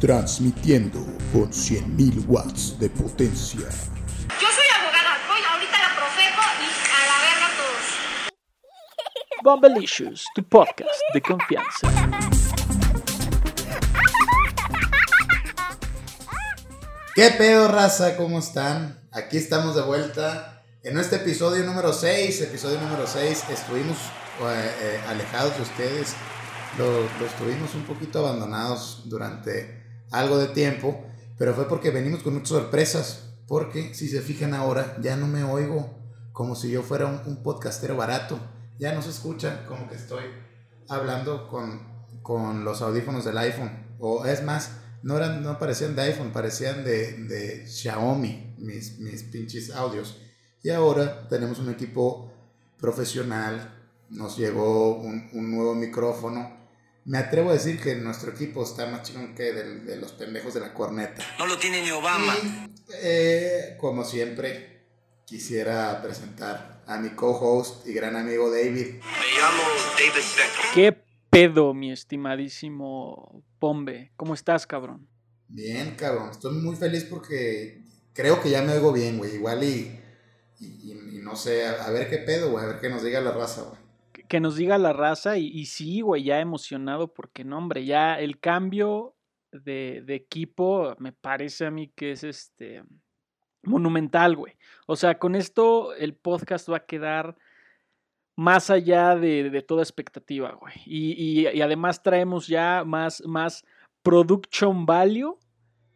transmitiendo con 100.000 watts de potencia. Yo soy abogada, voy ahorita a la Profeco y a la verga todos. Bombelicious, tu podcast de confianza. ¿Qué pedo, raza? ¿Cómo están? Aquí estamos de vuelta en este episodio número 6. Episodio número 6. Estuvimos eh, eh, alejados de ustedes. Lo, lo estuvimos un poquito abandonados durante algo de tiempo. Pero fue porque venimos con muchas sorpresas. Porque si se fijan ahora, ya no me oigo como si yo fuera un, un podcastero barato. Ya no se escucha como que estoy hablando con, con los audífonos del iPhone. O es más, no, eran, no parecían de iPhone, parecían de, de Xiaomi, mis, mis pinches audios. Y ahora tenemos un equipo profesional, nos llegó un, un nuevo micrófono. Me atrevo a decir que nuestro equipo está más chingón que del- de los pendejos de la corneta. No lo tiene ni Obama. Y, eh, como siempre, quisiera presentar a mi co-host y gran amigo David. Me llamo David Beckham. ¿Qué pedo, mi estimadísimo Pombe? ¿Cómo estás, cabrón? Bien, cabrón. Estoy muy feliz porque creo que ya me oigo bien, güey. Igual y, y, y- y no sé, a, a ver qué pedo, güey. A ver qué nos diga la raza, güey. Que- nos diga la raza y, y sí, güey, ya emocionado porque no, hombre, ya el cambio de, de equipo me parece a mí que es este monumental, güey. O sea, con esto el podcast va a quedar más allá de, de toda expectativa, güey. Y, y- y además traemos ya más, más production value,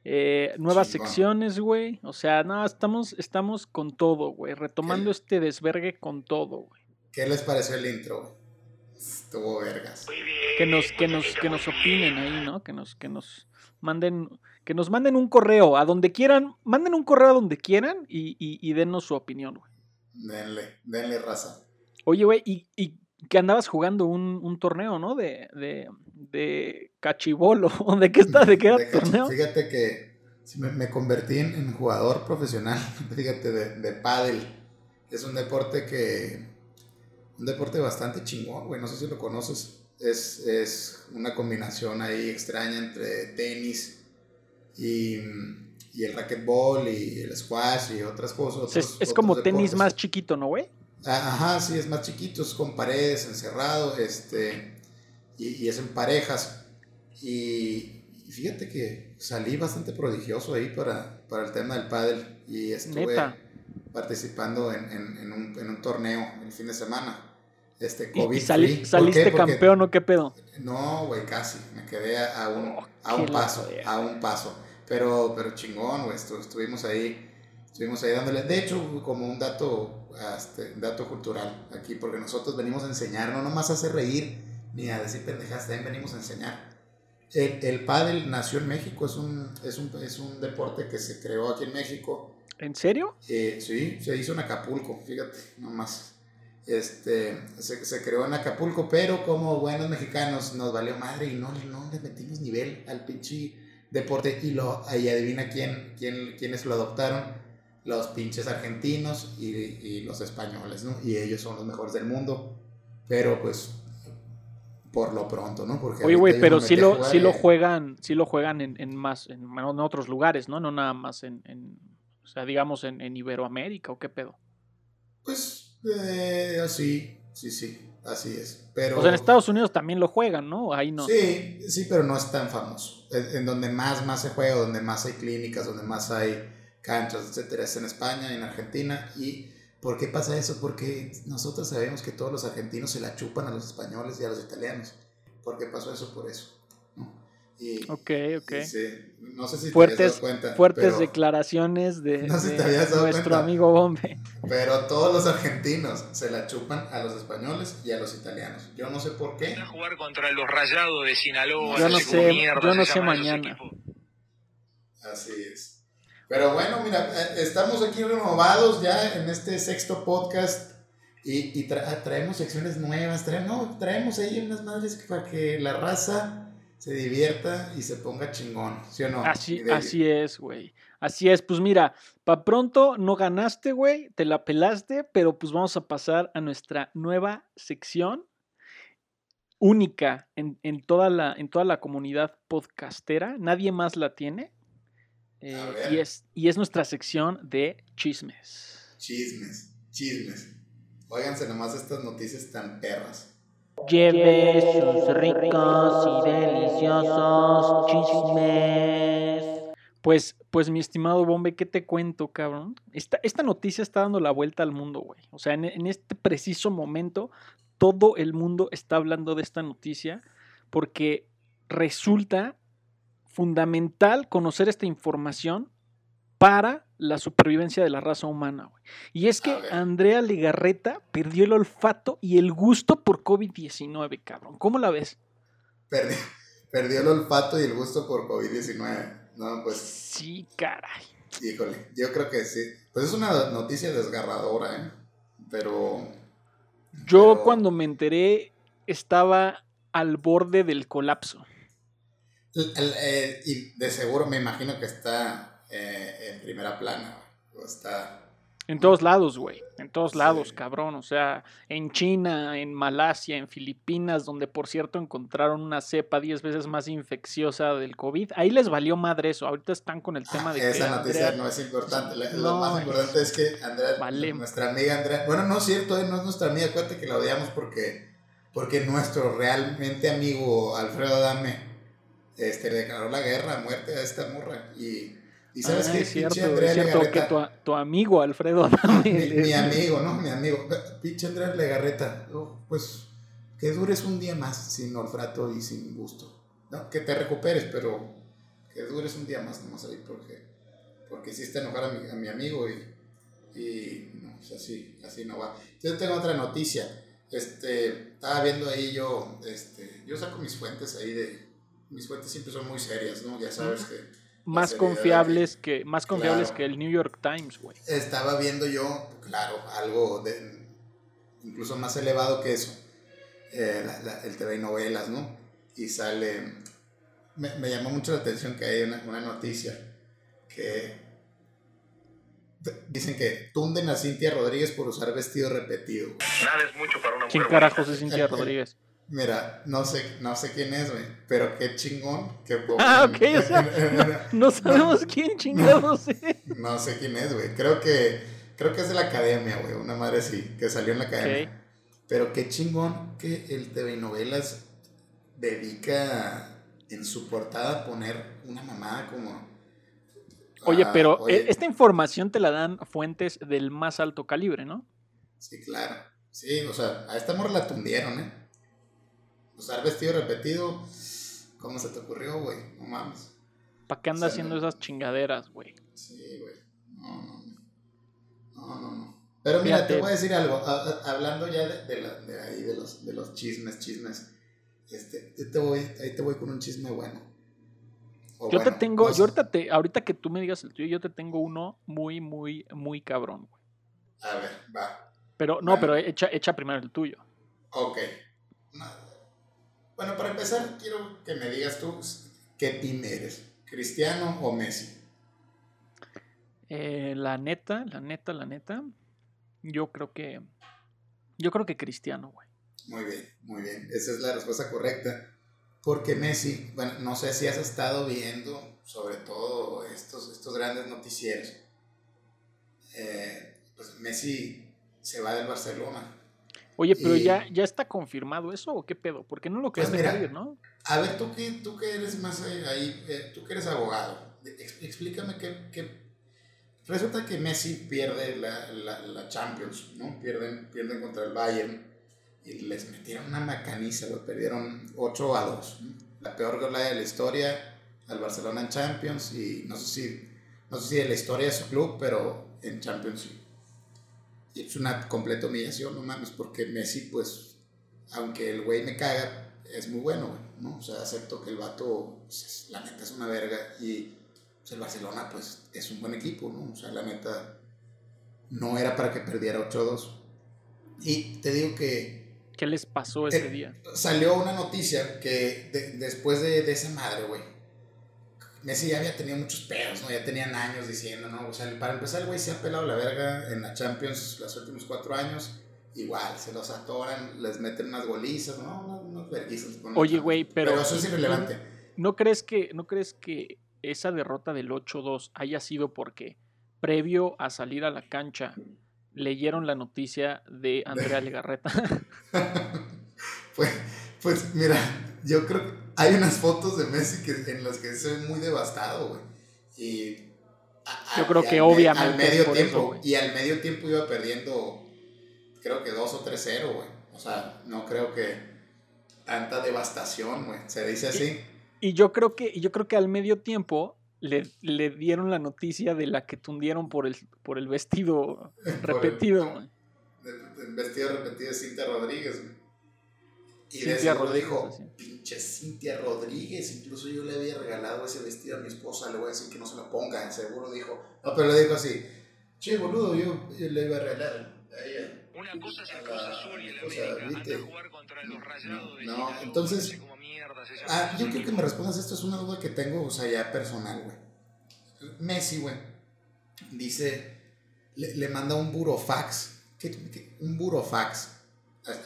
eh, nuevas secciones, güey. O sea, no, estamos, estamos con todo, güey. Retomando ¿Qué? este desvergue con todo, güey. ¿Qué les pareció el intro? Estuvo vergas. que nos, que nos, que nos opinen ahí, ¿no? Que nos, que nos manden, que nos manden un correo a donde quieran, manden un correo a donde quieran y, y, y denos su opinión, güey. Denle, denle raza. Oye, güey, y, y que andabas jugando un, un torneo, ¿no? De, de, de cachibolo. ¿De qué está? ¿De qué era De torneo? Fíjate que me, me convertí en, en jugador profesional, fíjate, de, de pádel. Es un deporte que... Un deporte bastante chingón, güey. No sé si lo conoces. Es, es una combinación ahí extraña entre tenis y, y el racquetball y el squash y otras cosas. Es, es como tenis más chiquito, ¿no, güey? Ah, Ajá, sí, es más chiquito, es con paredes, encerrado, este, y, y es en parejas. Y, y fíjate que salí bastante prodigioso ahí para, para el tema del pádel y estuve Neta. participando en, en- en un, en un torneo el fin de semana. Este, COVID y sali- free. ¿Por saliste campeón, ¿o qué pedo? no, güey, casi. Me quedé a, un, Oh, a un qué paso, a un paso. Pero, pero chingón, güey. estu- Estuvimos ahí, estuvimos ahí dándole. De hecho, como un dato, este, dato cultural aquí, porque nosotros venimos a enseñar, no nomás a hacer reír ni a decir pendejadas, también venimos a enseñar. El, el pádel nació en México, es un, es, un, es un deporte que se creó aquí en México. ¿En serio? Eh, sí, se hizo en Acapulco, fíjate, nomás. Este, se, se creó en Acapulco, pero como buenos mexicanos nos valió madre y no, no le metimos nivel al pinche deporte. Y, lo, y adivina quién, quién, quiénes lo adoptaron. Los pinches argentinos y, y los españoles, ¿no? Y ellos son los mejores del mundo. Pero pues, por lo pronto, ¿no? Porque Oye, güey, pero sí lo, sí lo y- juegan, sí lo juegan en, en más, en, en otros lugares, ¿no? No nada más en, en o sea, digamos en, en Iberoamérica o qué pedo. Pues, eh, así, sí, sí, así es. Pero, sea, en Estados Unidos también lo juegan, ¿no? Ahí no. Sí, sí, pero no es tan famoso. En, en donde más, más se juega, donde más hay clínicas, donde más hay canchas, etcétera, es en España, en Argentina. ¿Y por qué pasa eso? Porque nosotros sabemos que todos los argentinos se la chupan a los españoles y a los italianos. ¿Por qué pasó eso? Por eso. Ok, ok. y sí, no sé si te Fuertes, habías dado cuenta. fuertes pero, declaraciones de, No sé si de te habías dado nuestro cuenta. amigo Bombe. pero todos los argentinos se la chupan a los españoles y a los italianos. Yo no sé por qué. a jugar contra los Rayados de Sinaloa. Yo no sé mierda yo no sé mañana. Así es. Pero bueno, mira, eh, estamos aquí renovados ya en este sexto podcast y, y tra- traemos secciones nuevas, traemos, no, traemos ahí unas madres para que la raza se divierta y se ponga chingón, ¿sí o no? Así, así es, güey. Así es, pues mira, pa' pronto no ganaste, güey, te la pelaste, pero pues vamos a pasar a nuestra nueva sección. única en, en toda la, en toda la comunidad podcastera. Nadie más la tiene. Eh, y, es, y es nuestra sección de chismes. Chismes, chismes. Óiganse nomás estas noticias tan perras. Lleve sus ricos y deliciosos chismes. Pues, pues mi estimado Bombe, ¿qué te cuento, cabrón? Esta, esta noticia está dando la vuelta al mundo, güey. O sea, en, en este preciso momento, todo el mundo está hablando de esta noticia porque resulta fundamental conocer esta información para la supervivencia de la raza humana, güey. Y es que. Andrea Legarreta perdió el olfato y el gusto por COVID-19, cabrón. ¿Cómo la ves? Perdió, perdió el olfato y el gusto por COVID-19. No, pues, Sí, caray. híjole, yo creo que sí. Pues es una noticia desgarradora, ¿eh? Pero... Yo pero- cuando me enteré estaba al borde del colapso. el- el- eh, y de seguro me imagino que está eh, en primera plana. O está... En todos lados, güey. En todos Sí. lados, cabrón. O sea, en China, en Malasia, en Filipinas, donde por cierto encontraron una cepa 10 veces más infecciosa del COVID. Ahí les valió madre eso. Ahorita están con el tema de que Esa noticia Andrea- no es importante. La- No, lo más importante es que Andrea, Vale. nuestra amiga Andrea, bueno, no es cierto, eh, no es nuestra amiga, acuérdate que la odiamos porque, porque nuestro realmente amigo Alfredo Adame este, le declaró la guerra a muerte a esta morra. Y, y sabes Ah, qué, es cierto, pinche Andrea es cierto que Legarreta, tu, amigo Alfredo mi, amigo, ¿no? Mi amigo, pinche Andrea Legarreta, oh, pues que dures un día más sin olfato y sin gusto. ¿no? Que te recuperes, pero que dures un día más nomás ahí porque, porque está enojar a mi, a mi amigo y, y no, pues así, así no va. Yo tengo otra noticia. Este, estaba viendo ahí yo, este, yo saco mis fuentes ahí de, mis fuentes siempre son muy serias, ¿no? Ya sabes que más seriedad confiables que más confiables Claro. que el New York Times, güey. estaba viendo yo, claro, algo de, incluso más elevado que eso, eh, la- la- el TV y novelas, ¿no? Y sale, me, me llamó mucho la atención que hay una, una noticia que dicen que tunden a Cintia Rodríguez por usar vestido repetido. güey. Nada es mucho para una ¿Quién mujer. carajos es Cintia Rodríguez? Mira, no sé, no sé quién es, güey, pero qué chingón que Ah, ok, o sea, No sabemos quién chingados es. No sé quién es, güey. Creo que, creo que es de la academia, güey. Una madre así, que salió en la academia. Ok. Pero qué chingón que el TV Novelas dedica en su portada a poner una mamada como. Oye, Ah, pero oye, e- esta información te la dan fuentes del más alto calibre, ¿no? Sí, claro. Sí, o sea, a esta morra la tundieron, ¿eh? Usar vestido repetido. ¿Cómo se te ocurrió, güey? No mames. ¿Para qué anda haciendo no. esas chingaderas, güey? Sí, güey. No, no, no. No. Pero mira, Fíjate. te voy a decir algo. Hablando ya de, de la- de ahí, de los, de los chismes, chismes. Este, yo te voy, ahí te voy con un chisme bueno. O Yo te tengo, no sé. yo ahorita te, ahorita que tú me digas el tuyo, yo te tengo uno muy, muy, muy cabrón, güey. A ver, va. Pero, no, Bueno. pero echa, echa primero el tuyo. Ok. No. Bueno, para empezar, quiero que me digas tú qué team eres. ¿Cristiano o Messi? Eh, la neta, la neta, la neta, yo creo que, yo creo que Cristiano, güey. Muy bien, muy bien. Esa es la respuesta correcta. Porque Messi, bueno, no sé si has estado viendo sobre todo estos, estos grandes noticieros. Eh, pues Messi se va del Barcelona. Oye, pero Y- ya, ya está confirmado eso o qué pedo? ¿Por qué no lo Pues dejar mira, ir, no? A ver, tú que, tú que eres más eh, ahí, eh, tú que eres abogado, explícame qué, qué- Resulta que Messi pierde la, la, la Champions, ¿no? Pierden, pierden contra el Bayern y les metieron una macaniza, lo perdieron 8 a 2. ¿no? La peor goleada de la historia al Barcelona en Champions y no sé si, no sé si de la historia de su club, pero en Champions. Y es una completa humillación, no mames, porque Messi, pues, aunque el güey me caga, es muy bueno, güey, ¿no? O sea, acepto que el vato, pues, es- la neta es una verga y pues, el Barcelona, pues, es un buen equipo, ¿no? O sea, la neta no era para que perdiera 8-2. Y te digo que ¿Qué les pasó ese Eh, día? salió una noticia que de- después de, de esa madre, güey, Messi ya había tenido muchos pedos, ¿no? Ya tenían años diciendo, ¿no? O sea, para empezar, el güey se ha pelado la verga en la Champions los últimos cuatro años igual, se los atoran, les meten unas golizas, ¿no? Verguizos. les ponen Oye, güey, pero- eso es irrelevante. ¿No crees que, no crees que esa derrota del 8-2 haya sido porque previo a salir a la cancha leyeron la noticia de Andrea Legarreta? Pues, pues mira, yo creo que hay unas fotos de Messi que, en las que se ve muy devastado, güey. Y. a- Yo creo que al me- obviamente Al medio eso, tiempo. y al medio tiempo iba perdiendo, creo que 2 o 3-0, güey. O sea, no creo que tanta devastación, güey. Se dice así. Y yo creo que, y yo creo que al medio tiempo le, le dieron la noticia de la que tundieron por el, por el vestido repetido, güey. De- vestido repetido de Cintia Rodríguez, güey. Y de Cintia Rodríguez, dijo, así. pinche Cintia Rodríguez, incluso yo le había regalado ese vestido a mi esposa, le voy a decir que no se lo ponga, seguro dijo. No, pero le dijo así, che, boludo, yo, yo le iba a regalar a ella. Una cosa es el Cruz Azul y el América. ¿viste? Anda a jugar contra los rayados de No, entonces- no mierda. Ah, yo quiero que me respondas esto, es una duda que tengo, o sea, ya personal, güey. Messi, güey, dice, le, le manda un burofax, ¿qué, qué? un burofax.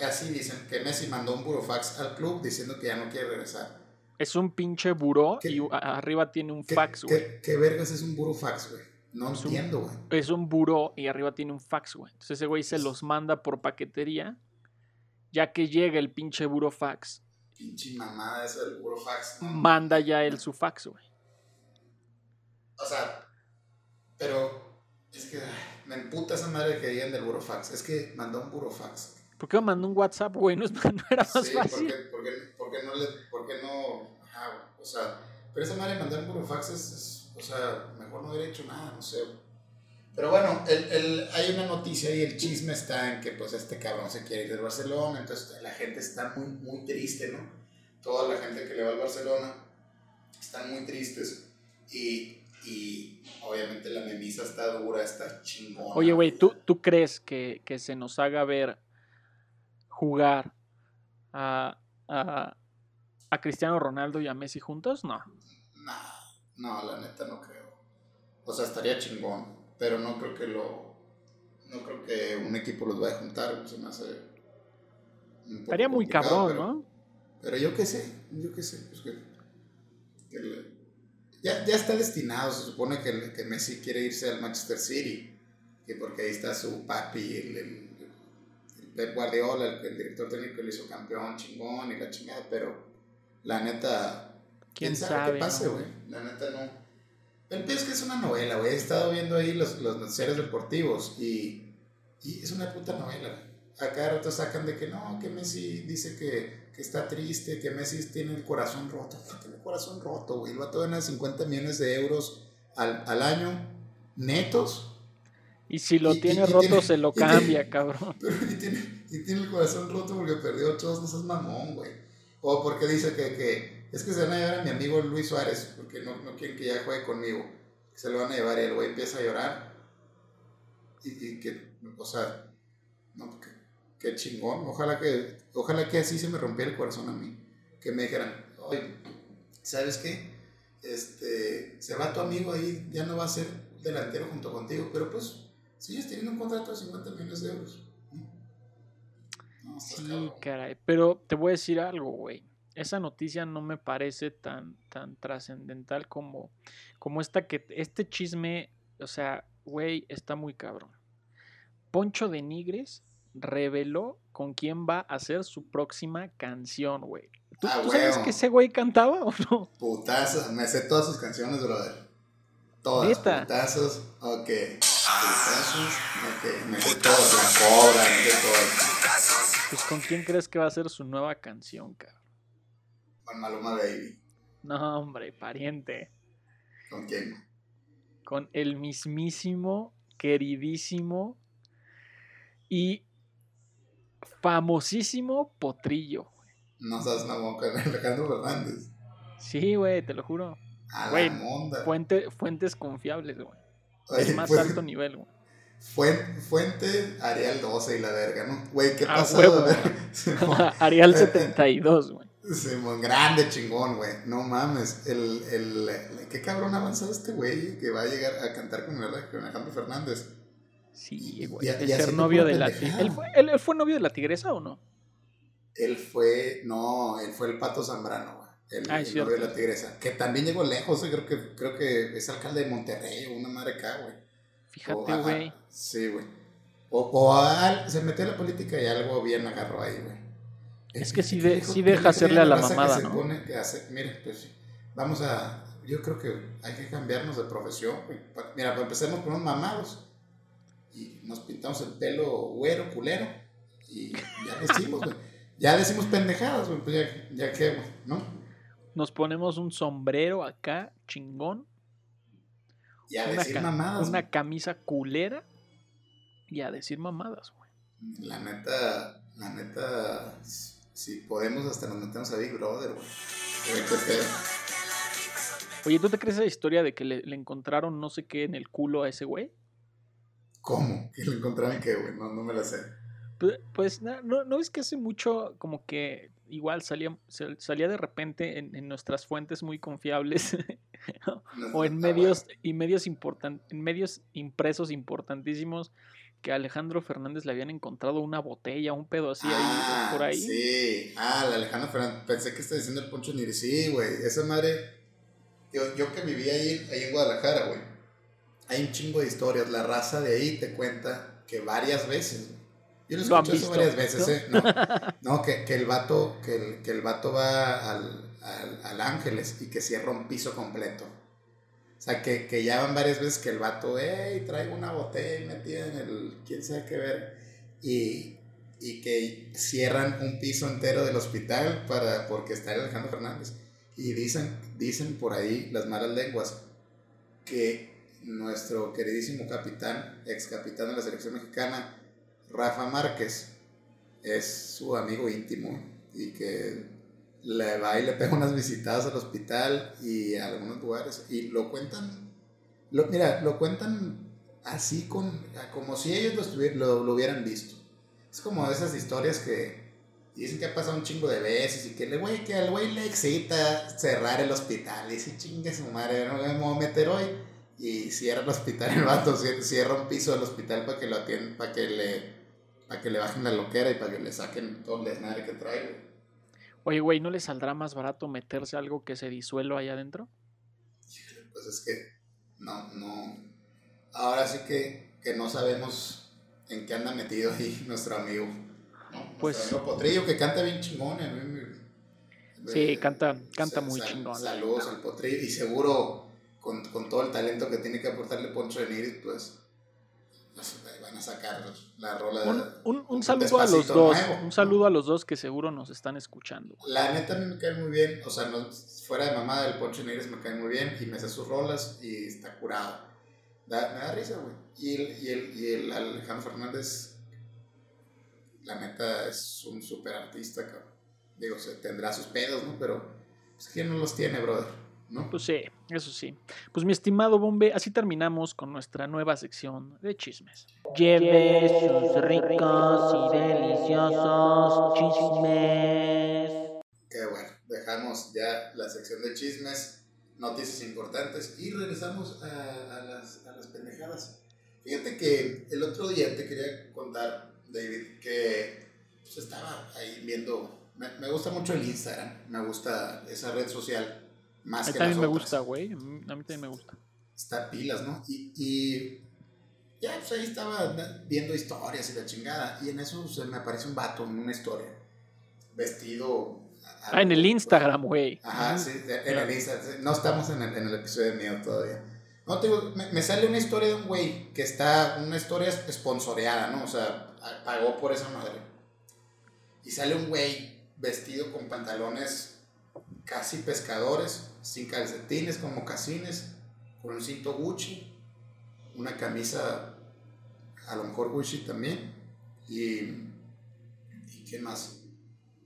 Así dicen, que Messi mandó un burofax al club diciendo que ya no quiere regresar. Es un pinche buró y arriba tiene un ¿Qué, fax, güey. qué, vergas es un burofax, güey? No Es entiendo, güey. Es un buró y arriba tiene un fax, güey. Entonces ese güey se los manda por paquetería. Ya que llega el pinche burofax, Pinche mamada eso del burofax. ¿no? manda ya él su fax, güey. O sea, pero es que me emputa esa madre que digan del burofax. Es que mandó un burofax. ¿Por qué me mandó un WhatsApp, güey? ¿No, es- no era más Sí, fácil? porque, porque, porque no le, porque no, ajá, o sea, pero esa madre mandar un burofax es, es, o sea, mejor no hubiera hecho nada, no sé. Pero bueno, el, el, hay una noticia y el chisme está en que pues este cabrón se quiere ir del Barcelona, entonces la gente está muy, muy triste, ¿no? Toda la gente que le va al Barcelona están muy tristes y, y obviamente la memisa está dura, está chingona. Oye, güey, ¿tú, ¿tú crees que, que se nos haga ver jugar a, a, a Cristiano Ronaldo y a Messi juntos? No. Nah, no, la neta no creo. O sea, estaría chingón, pero no creo que lo. No creo que un equipo los vaya a juntar, se me hace. Estaría muy cabrón, pero- ¿no? Pero yo qué sé, yo qué sé. Pues que, que le- ya, ya está destinado, se supone que, que Messi quiere irse al Manchester City, que porque ahí está su papi, el Pep Guardiola, el, el director técnico, le hizo campeón chingón y la chingada, pero la neta, ¿Quién ¿Quién sabe? qué pase, no? güey? La neta no. El peor es que es una novela, güey. He estado viendo ahí los, los noticieros deportivos y, y es una puta novela, güey. A cada rato sacan de que no, que Messi dice que, que está triste, que Messi tiene el corazón roto. No tiene el corazón roto, güey. El vato gana 50 millones de euros al, al año netos, Y si lo Y- tiene y roto, tiene- se lo tiene- cambia, cabrón. pero y tiene, y tiene el corazón roto porque perdió ocho, no seas mamón, güey. O porque dice que, que es que se van a llevar a mi amigo Luis Suárez, porque no, no quieren que ya juegue conmigo. Se lo van a llevar y el güey empieza a llorar. Y, y que, o sea, no, que, que chingón. Ojalá que, ojalá que así se me rompiera el corazón a mí. Que me dijeran, oye, ¿sabes qué? Este, se va tu amigo ahí, ya no va a ser delantero junto contigo, pero pues sigues teniendo un contrato de 50 millones de euros. No, Sí, cabrón. caray. Pero te voy a decir algo, güey. Esa noticia no me parece tan, tan trascendental como, como esta que este chisme, o sea, güey, está muy cabrón. Poncho de Nigres reveló con quién va a hacer su próxima canción, güey. ¿Tú, Ah, tú sabes que ese güey cantaba o no? Putazos, me sé todas sus canciones, brother. Todas. Putazos, ok. Ok. Me cobra, me. Pues con quién crees que va a ser su nueva canción, cabrón. Con Maluma Baby. No, hombre, pariente. ¿Con quién? con el mismísimo, queridísimo y famosísimo Potrillo. No sabes mamón con Alejandro Fernández. Sí, güey, te lo juro. A Güey, la monda. Fuente, fuentes confiables, güey. El más pues, alto nivel, güey. Fuente, fuente Arial 12 y la verga, ¿no? Güey, ¿qué pasó? huevo. Simón, Arial 72, güey. Simón, grande chingón, güey. No mames. El, el, qué cabrón ha avanzado este güey que va a llegar a cantar con, con Alejandro Fernández. Sí, güey. y ser novio de la. ¿Él fue, él- él fue novio de la tigresa o no? Él fue, no, él fue el Pato Zambrano, güey. El, Ah, el novio de la tigresa. Que también llegó lejos, eh, creo que, creo que es alcalde de Monterrey o una madre acá, güey. Fíjate, güey. Sí, güey. O, o a- se metió a la política y algo bien agarró ahí, güey. Es que sí ¿Qué de- sí deja hacerle a la mamada, ¿no? pone que hace- mire, pues. Vamos a. Yo creo que hay que cambiarnos de profesión, güey. Mira, pues empecemos con unos mamados. Y nos pintamos el pelo güero, culero. Y ya decimos, güey. Ya decimos pendejadas, güey. Pues ya, ya qué, güey, ¿no? Nos ponemos un sombrero acá, chingón. Y a una, decir mamadas. una güey. camisa culera. Y a decir mamadas, güey. La neta, la neta, si podemos, hasta nos metemos a Big Brother, güey. Oye, ¿tú te crees esa historia de que le, le encontraron no sé qué en el culo a ese güey? ¿Cómo? ¿Que lo encontraron qué, güey? No, no me la sé. Pues, no, no es que hace mucho como que igual salía, sal- salía de repente en, en nuestras fuentes muy confiables No, o en ah, medios y medios importan, en medios impresos importantísimos que a Alejandro Fernández le habían encontrado una botella, un pedo así ahí Ah, por ahí. Sí, ah, la Alejandra Fernández. Pensé que estaba diciendo el Poncho Niri. Sí, güey. Esa madre. Yo, yo que viví ahí, ahí en Guadalajara, güey. Hay un chingo de historias. La raza de ahí te cuenta que varias veces. Yo lo eso visto, varias veces. ¿eh? No, no que, que el vato, que el, que el vato va al, al, al Ángeles y que cierra un piso completo. O sea, que, que ya van varias veces que el vato, hey, traigo una botella metida en el, quién sabe qué ver. Y, y que cierran un piso entero del hospital para, porque está el Alejandro Fernández. Y dicen, dicen por ahí las malas lenguas que nuestro queridísimo capitán, ex capitán de la selección mexicana, Rafa Márquez, es su amigo íntimo y que le va y le pega unas visitadas al hospital y a algunos lugares y lo cuentan, lo, mira, lo cuentan así con, como si ellos lo, lo, hubieran visto. Es como esas historias que dicen que ha pasado un chingo de veces y que el güey, que al güey le excita cerrar el hospital y dice chingue su madre, no me voy a meter hoy y cierra el hospital el vato, cier- cierra un piso del hospital para que lo atiendan, para que le para que le bajen la loquera y para que le saquen todo el desmadre que trae. Oye, güey, ¿no le saldrá más barato meterse algo que se disuelva allá adentro? Pues es que no, no. Ahora sí que, que no sabemos en qué anda metido ahí nuestro amigo. ¿no? Nuestro Pues- amigo Potrillo que canta bien chingón. me- Sí, eh, canta- canta muy sal- chingón, Saludos al Potrillo y seguro con, con todo el talento que tiene que aportarle Poncho de Nigris, pues, pues, van a sacar la rola de. Un, un- saludo a los dos, nuevo, un saludo a los dos que seguro nos están escuchando. La neta a mí me cae muy bien, o sea, no, fuera de mamada del Poncho Negres me cae muy bien y me hace sus rolas y está curado. Da- me da risa, güey. Y el, y, el, y el Alejandro Fernández, la neta es un súper artista, cabrón. Digo, se tendrá sus pedos, ¿no? Pero, pues, ¿quién no los tiene, brother? ¿No? Pues sí, eso sí. Pues mi estimado Bombe, así terminamos con nuestra nueva sección de chismes. Lleve sus ricos y deliciosos chismes. Que bueno, dejamos ya la sección de chismes, noticias importantes y regresamos a, a las, a las pendejadas. Fíjate que el otro día te quería contar, David, que pues, estaba ahí viendo. Me, me gusta mucho el Instagram, me gusta esa red social más A mí que también las me otras. gusta, güey. A mí también me gusta. Está pilas, ¿no? Y, y ya, pues ahí estaba viendo historias y la chingada. Y en eso se me aparece un vato en una historia, vestido. Ah, en el Instagram, güey. Ajá, sí, en el Insta. sí, No estamos en el, en el episodio de miedo todavía. No, te digo, me, me sale una historia de un güey que está, una historia esponsoreada, ¿no? O sea, pagó por esa madre. Y sale un güey vestido con pantalones casi pescadores, sin calcetines, con mocasines, con un cinto Gucci, una camisa, a lo mejor Gucci también, y, ¿y qué más?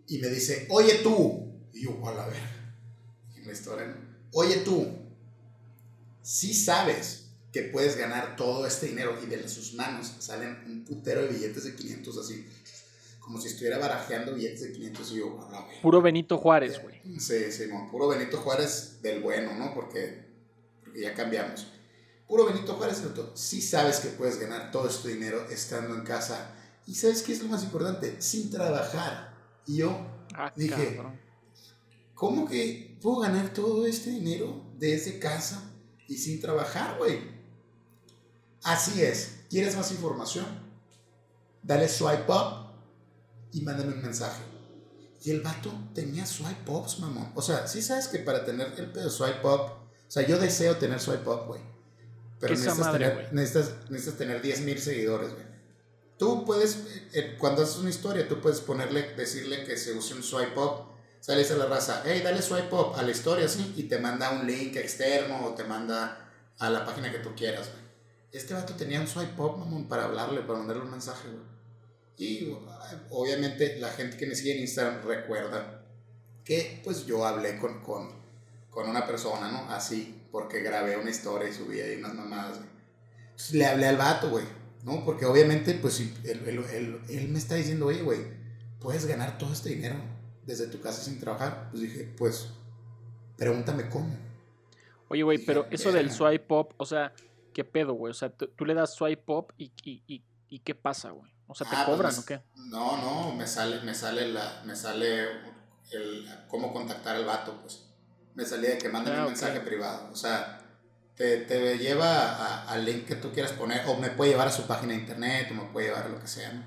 Y me dice, oye tú, y yo, a ver, en la historia, oye tú, si sabes que puedes ganar todo este dinero y de sus manos salen un putero de billetes de 500 así, como si estuviera barajeando billetes de 500 y yo, a la ver. Puro Benito Juárez, güey. Sí, sí, mo, puro Benito Juárez del bueno, ¿no? Porque, porque ya cambiamos. Puro Benito Juárez, Loto. Sí sabes que puedes ganar todo este dinero estando en casa. Y ¿sabes qué es lo más importante? Sin trabajar. Y yo Ah, Dije, cabrón. ¿Cómo que puedo ganar todo este dinero desde casa y sin trabajar, güey? Así es. ¿Quieres más información? Dale swipe up y mándame un mensaje. Y el vato tenía swipe ups, mamón. O sea, sí sabes que para tener el pedo swipe up, o sea, yo deseo tener swipe up, güey. Pero ¿Qué esa necesitas, madre, tener, necesitas, necesitas tener 10 mil seguidores, güey. Tú puedes, eh, cuando haces una historia, tú puedes ponerle, decirle que se use un swipe up. Sales a la raza, hey, dale swipe up a la historia, ¿sí? Y te manda un link externo o te manda a la página que tú quieras, güey. Este vato tenía un swipe up, mamón, para hablarle, para mandarle un mensaje, güey. Y obviamente la gente que me sigue en Instagram recuerda que pues yo hablé con, con, con una persona, ¿no? Así, porque grabé una historia y subí ahí unas mamadas, güey. Entonces le hablé al vato, güey, ¿no? Porque obviamente, pues si él, él- él- él me está diciendo, oye, güey, puedes ganar todo este dinero desde tu casa sin trabajar. Pues dije, pues, pregúntame cómo. Oye, güey, pero eso del swipe up, o sea, ¿qué pedo, güey? O sea, tú, tú le das swipe up y, y, y, y ¿qué pasa, güey? O sea, ¿te Ah, pues cobran me- o qué? No, no, me sale, me sale la, me sale el cómo contactar al vato, pues. Me salía de que manden Ah, un mensaje privado. O sea, te, te lleva al link que tú quieras poner, o me puede llevar a su página de internet, o me puede llevar a lo que sea, ¿no?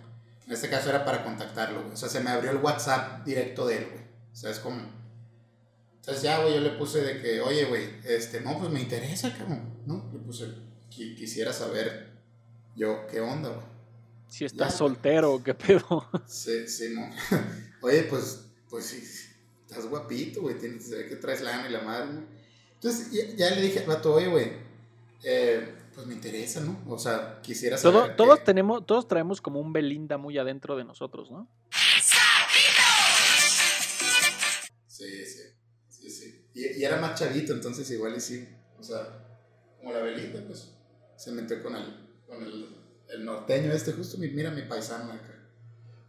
En este caso era para contactarlo, güey. O sea, se me abrió el WhatsApp directo de él, güey. O sea, es como. Entonces ya, güey, yo le puse de que, oye, güey, este, no, pues me interesa, cabrón, ¿no? Le puse, "Qui- quisiera saber yo qué onda, güey. Si estás Ya. soltero o qué pedo. Sí, sí, no. Oye, pues, pues sí, estás guapito, güey. Tienes, que traes lana y la madre, ¿no? Entonces, ya, ya le dije al vato, oye, güey, eh, pues me interesa, ¿no? O sea, quisiera saber. Todo, todos tenemos, todos traemos como un Belinda muy adentro de nosotros, ¿no? Sí, sí, sí, sí. Y, y era más chavito, entonces igual y sí. O sea, como la Belinda, pues, se metió con el, con el, el norteño este, justo, mi- mira mi paisano acá.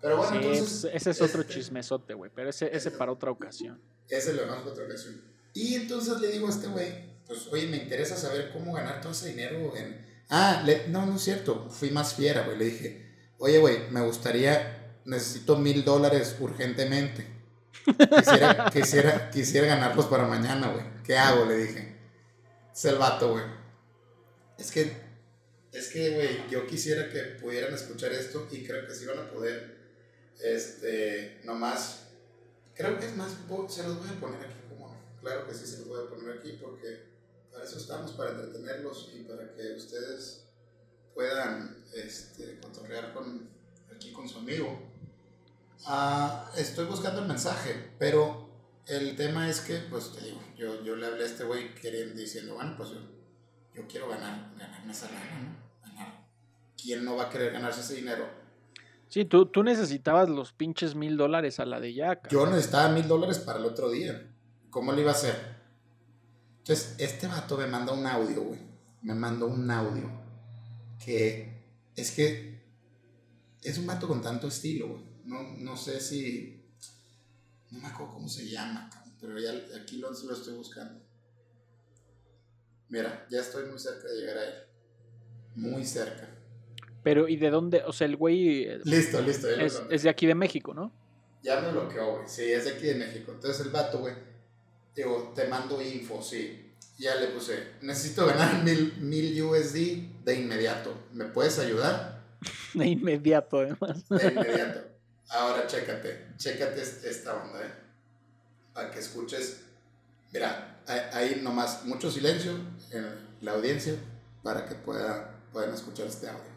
Pero bueno, Sí, entonces... pues, ese es otro este, chismesote, güey, pero ese, ese para otra ocasión. Ese lo dejamos para otra ocasión. Y entonces le digo a este güey, pues, oye, me interesa saber cómo ganar todo ese dinero en... Ah, le- no, no es cierto, fui más fiera, güey. Le dije, oye, güey, me gustaría, necesito mil dólares urgentemente. Quisiera, quisiera, quisiera ganarlos para mañana, güey. ¿Qué hago? Le dije. Es el vato, güey. Es que, es que, güey, yo quisiera que pudieran escuchar esto y creo que sí van a poder, este, nomás Creo que es más, se los voy a poner aquí, como. Claro que sí, se los voy a poner aquí porque para eso estamos, para entretenerlos y para que ustedes puedan este, cotorrear con, aquí con su amigo. Ah, estoy buscando el mensaje, pero el tema es que, pues te digo, yo, yo le hablé a este güey diciendo, bueno, pues yo, yo quiero ganar, ganarme esa lana, ¿no? ¿Quién no va a querer ganarse ese dinero? Sí, tú, tú necesitabas los pinches mil dólares a la de ya, cabrón. Yo necesitaba mil dólares para el otro día. ¿Cómo le iba a hacer? Entonces, este vato me manda un audio, güey. Me mandó un audio. Que es que es un vato con tanto estilo, güey. No, no sé si. No me acuerdo cómo se llama, pero ya aquí lo, lo estoy buscando. Mira, ya estoy muy cerca de llegar a él. Muy cerca. Pero, ¿y de dónde? O sea, el güey eh, Listo, listo. es, es de aquí de México, ¿no? Ya me bloqueó, güey. Sí, es de aquí de México. Entonces el vato, güey, digo, te mando info, sí. Ya le puse, necesito ganar mil, mil USD de inmediato. ¿Me puedes ayudar? De inmediato, además. De inmediato. Ahora chécate, chécate es- esta onda, ¿eh? Para que escuches. Mira, hay nomás mucho silencio en la audiencia para que pueda, puedan escuchar este audio.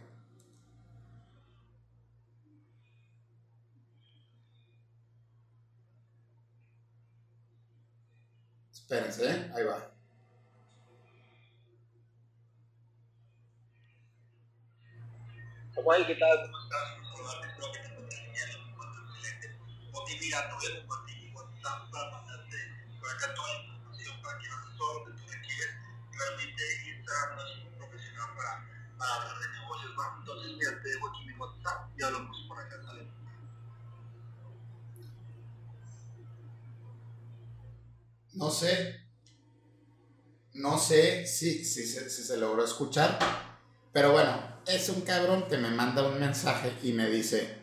Espérense, ¿eh? Ahí va. Juan, ¿qué tal? ¿Cómo estás? Mira, te voy a compartir mi WhatsApp para pasarte por acá toda la información para que hagas todo lo que tú requieres. Realmente Instagram no es un profesional para, para hablar de negocios, ¿va? Entonces, mira, te dejo aquí mi WhatsApp y hablamos por acá, ¿sale? No sé. No sé si, si, se- si se logró escuchar. Pero bueno, es un cabrón que me manda un mensaje y me dice,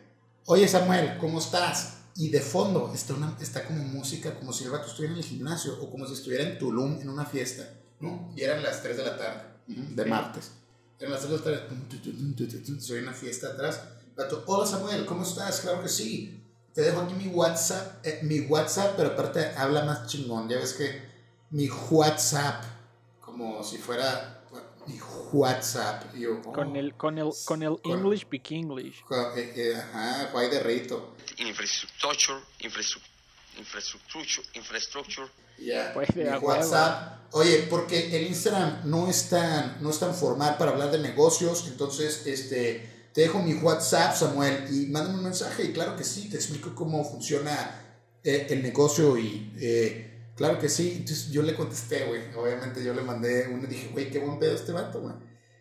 oye Samuel, ¿cómo estás? Y de fondo está, una, está como música, como si el vato estuviera en el gimnasio o como si estuviera en Tulum en una fiesta, ¿no? Y eran las 3 de la tarde, de martes. Eran las 3 de la tarde, soy una fiesta atrás. Hola Samuel, ¿cómo estás? Claro que sí. Te dejo aquí mi WhatsApp, eh, mi WhatsApp, pero aparte habla más chingón. Ya ves que mi WhatsApp, como si fuera mi WhatsApp. Yo, oh, Con el, con el, con el Con- English speak English. jo- eh, eh, ajá, guay de rito. infrastructure, infrastructure, infrastructure, infrastructure. Ya, Pues de mi. WhatsApp. Oye, porque el Instagram no es tan, no es tan formal para hablar de negocios, entonces este, te dejo mi WhatsApp, Samuel, y mándame un mensaje. Y claro que sí, te explico cómo funciona eh, el negocio y eh, claro que sí. Entonces yo le contesté, güey. Obviamente yo le mandé uno y dije, güey, qué buen pedo este vato, güey.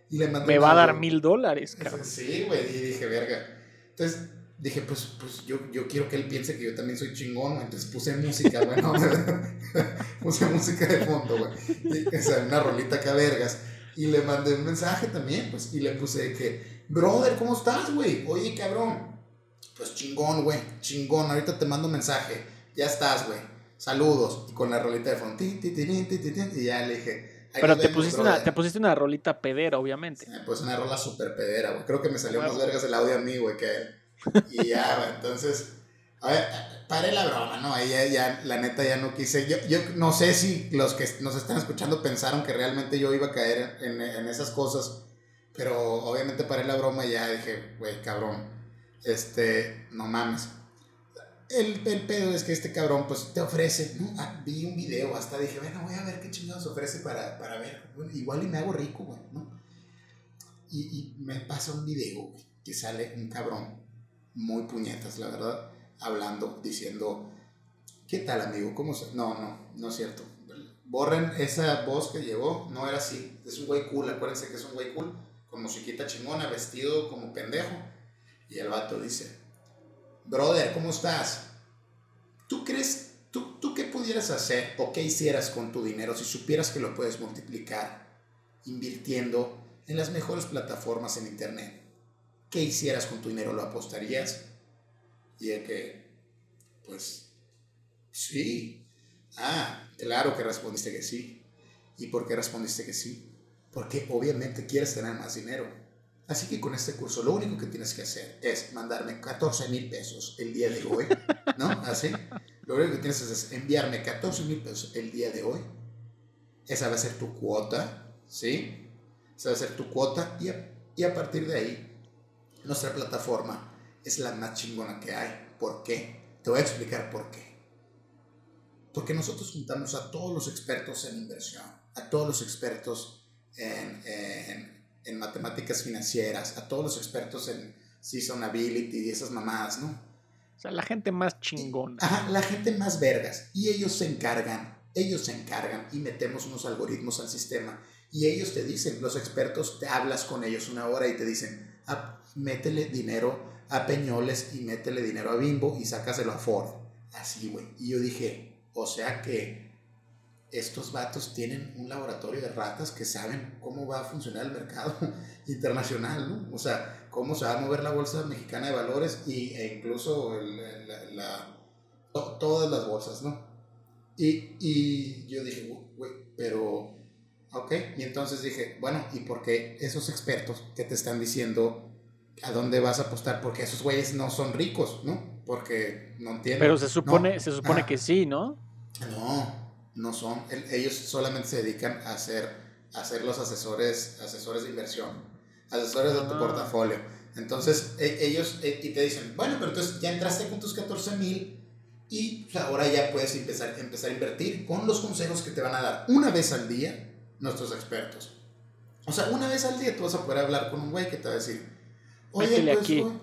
Y le mandé Me va a dar mil dólares, cabrón. Sí, güey, y dije, verga. Entonces dije, pues, pues yo, yo quiero que él piense que yo también soy chingón, güey. Entonces puse música, güey, ¿no? puse música de fondo, güey. O sea, una rolita acá, vergas. Y le mandé un mensaje también, pues, y le puse que, brother, ¿cómo estás, güey? Oye, cabrón. Pues chingón, güey, chingón. Ahorita te mando un mensaje. Ya estás, güey. Saludos. Y con la rolita de fondo. Y ya le dije. "Ahí Pero te pusiste, una, brother". te pusiste una rolita pedera, obviamente. Eh, Pues una rola super pedera, güey. Creo que me salió más vergas el audio a mí, güey, que a él. Y ya, güey. Entonces, a ver, paré la broma, ¿no? Ahí ya, ya, la neta, ya no quise. Yo, yo no sé si los que nos están escuchando pensaron que realmente yo iba a caer en, en esas cosas. Pero obviamente paré la broma y ya dije, güey, cabrón. Este, no mames. El, el pedo es que este cabrón, pues te ofrece, ¿no? Ah, vi un video, hasta dije, bueno, voy a ver qué chingados ofrece para, para ver. Bueno, igual y me hago rico, güey, ¿no? Y, y me pasa un video, güey, que sale un cabrón, muy puñetas, la verdad, hablando, diciendo, ¿qué tal, amigo? ¿Cómo se...? No, no, no es cierto. Borren esa voz que llegó, no era así. Es un güey cool, acuérdense que es un güey cool, con musiquita chingona, vestido como pendejo. Y el vato dice, brother, ¿cómo estás? ¿Tú crees, tú, tú qué pudieras hacer o qué hicieras con tu dinero si supieras que lo puedes multiplicar invirtiendo en las mejores plataformas en internet? ¿Qué hicieras con tu dinero? ¿Lo apostarías? Y el que, pues, sí. Ah, claro que respondiste que sí. ¿Y por qué respondiste que sí? Porque obviamente quieres tener más dinero. Así que con este curso lo único que tienes que hacer es mandarme 14 mil pesos el día de hoy, ¿no? Así. Lo único que tienes que hacer es enviarme 14 mil pesos el día de hoy. Esa va a ser tu cuota, ¿sí? Esa va a ser tu cuota y a, y a partir de ahí, nuestra plataforma es la más chingona que hay. ¿Por qué? Te voy a explicar por qué. Porque nosotros juntamos a todos los expertos en inversión, a todos los expertos en, en, en matemáticas financieras, a todos los expertos en seasonability y esas mamadas, ¿no? O sea, la gente más chingona. Ajá, la gente más vergas. Y ellos se encargan, ellos se encargan y metemos unos algoritmos al sistema. Y ellos te dicen, los expertos, te hablas con ellos una hora y te dicen, "Ah, métele dinero a Peñoles y métele dinero a Bimbo y sácaselo a Ford. Así, güey. Y yo dije, o sea que estos vatos tienen un laboratorio de ratas que saben cómo va a funcionar el mercado internacional, ¿no? O sea, cómo se va a mover la bolsa mexicana de valores y, e incluso el- el- la, la- to- todas las bolsas, ¿no? Y, y yo dije, güey, pero, ok, y entonces dije, bueno, ¿y por qué esos expertos que te están diciendo a dónde vas a apostar? Porque esos güeyes no son ricos, ¿no? Porque no entienden. Pero se supone, No, se supone ah, que sí, ¿no? no, no son. El- ellos solamente se dedican a ser, a ser los asesores, asesores de inversión, asesores de tu Ah. portafolio. Entonces, e- ellos eh, y te dicen, bueno, pero entonces ya entraste con tus 14 mil y pues, ahora ya puedes empezar, empezar a invertir con los consejos que te van a dar una vez al día nuestros expertos. O sea, una vez al día tú vas a poder hablar con un güey que te va a decir, oye, pues, aquí. oye,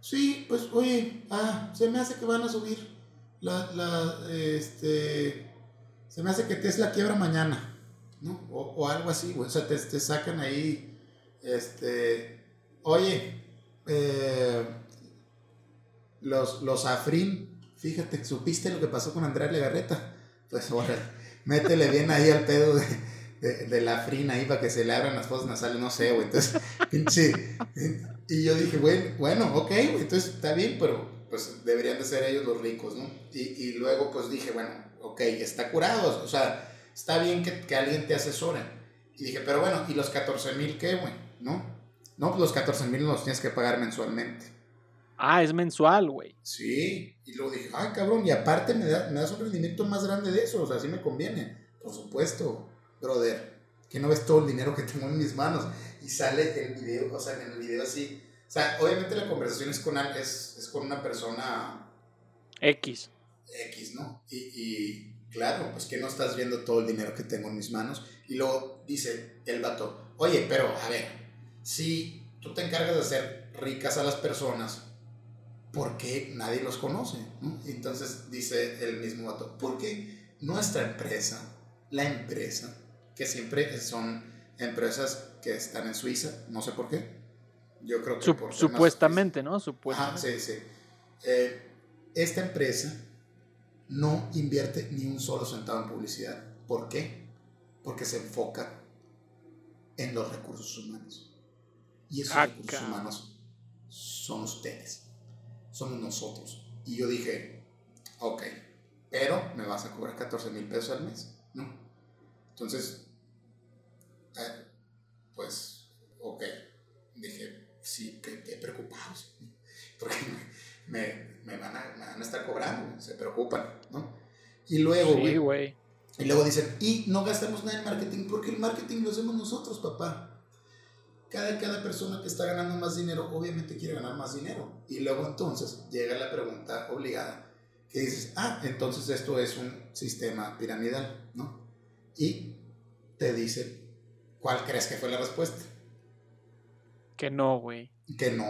sí, pues, oye, ah, se me hace que van a subir la, la, este, se me hace que Tesla quiebra mañana, ¿no? O, o algo así, güey. O sea, te, te sacan ahí, este, oye, eh, los, los Afrin, fíjate, ¿supiste lo que pasó con Andrea Legarreta? Pues ahora, métele bien ahí al pedo de, de, la ahí para que se le abran las fosas nasales, no sé, güey. Entonces, pinche. Y yo dije, güey, bueno, ok, güey, entonces está bien, pero pues deberían de ser ellos los ricos, ¿no? Y, y luego pues dije, bueno, ok, está curado, o sea, está bien que, que alguien te asesore. Y dije, pero bueno, ¿y los 14 mil qué, güey? ¿No? No, pues los 14 mil los tienes que pagar mensualmente. Ah, es mensual, güey. Sí, y luego dije, ay, cabrón, y aparte me, da, me das un rendimiento más grande de eso, o sea, sí me conviene. Por supuesto, brother, que no ves todo el dinero que tengo en mis manos. Y sale el video, o sea, en el video así. O sea, obviamente la conversación es con, es, es con una persona X. X, ¿no? Y, y claro, pues que no estás viendo todo el dinero que tengo en mis manos. Y luego dice el vato, oye, pero a ver, si tú te encargas de hacer ricas a las personas, ¿por qué nadie los conoce? entonces dice el mismo vato, porque nuestra empresa, la empresa, que siempre son empresas que están en Suiza, no sé por qué. Yo creo que Sup- por temas supuestamente, ¿no? Supuestamente. sí, sí. Eh, esta empresa no invierte ni un solo centavo en publicidad. ¿Por qué? Porque se enfoca en los recursos humanos. Y esos Ah, recursos humanos son ustedes. Somos nosotros. Y yo dije, ok, pero me vas a cobrar 14 mil pesos al mes, ¿no? Entonces, eh, pues, ok. Dije, sí, qué, qué preocupados. Porque me, me van a, me van a estar cobrando, se preocupan, ¿no? Y luego, Sí, güey, güey. y luego dicen, y no gastamos nada en marketing porque el marketing lo hacemos nosotros, papá. Cada, cada persona que está ganando más dinero, obviamente quiere ganar más dinero. Y luego entonces llega la pregunta obligada, que dices, ah, entonces esto es un sistema piramidal, ¿no? Y te dice, ¿cuál crees que fue la respuesta? Que no, güey. Que no.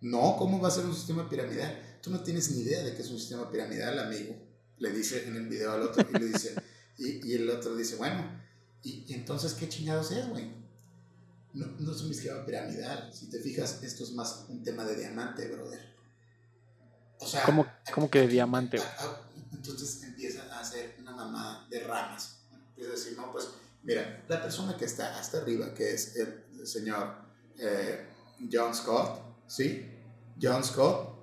No, ¿cómo va a ser un sistema piramidal? Tú no tienes ni idea de que es un sistema piramidal, amigo. Le dice en el video al otro y le dice, y, y el otro dice, bueno, ¿y, y entonces qué chingados es, güey? No, no es un esquema piramidal. Si te fijas, esto es más un tema de diamante, brother. O sea, ¿Cómo, cómo que de diamante, güey? Entonces empieza a hacer una mamada de ramas. Empieza a decir, no, pues, mira, la persona que está hasta arriba, que es el, el señor eh, John Scott, ¿sí? John Scott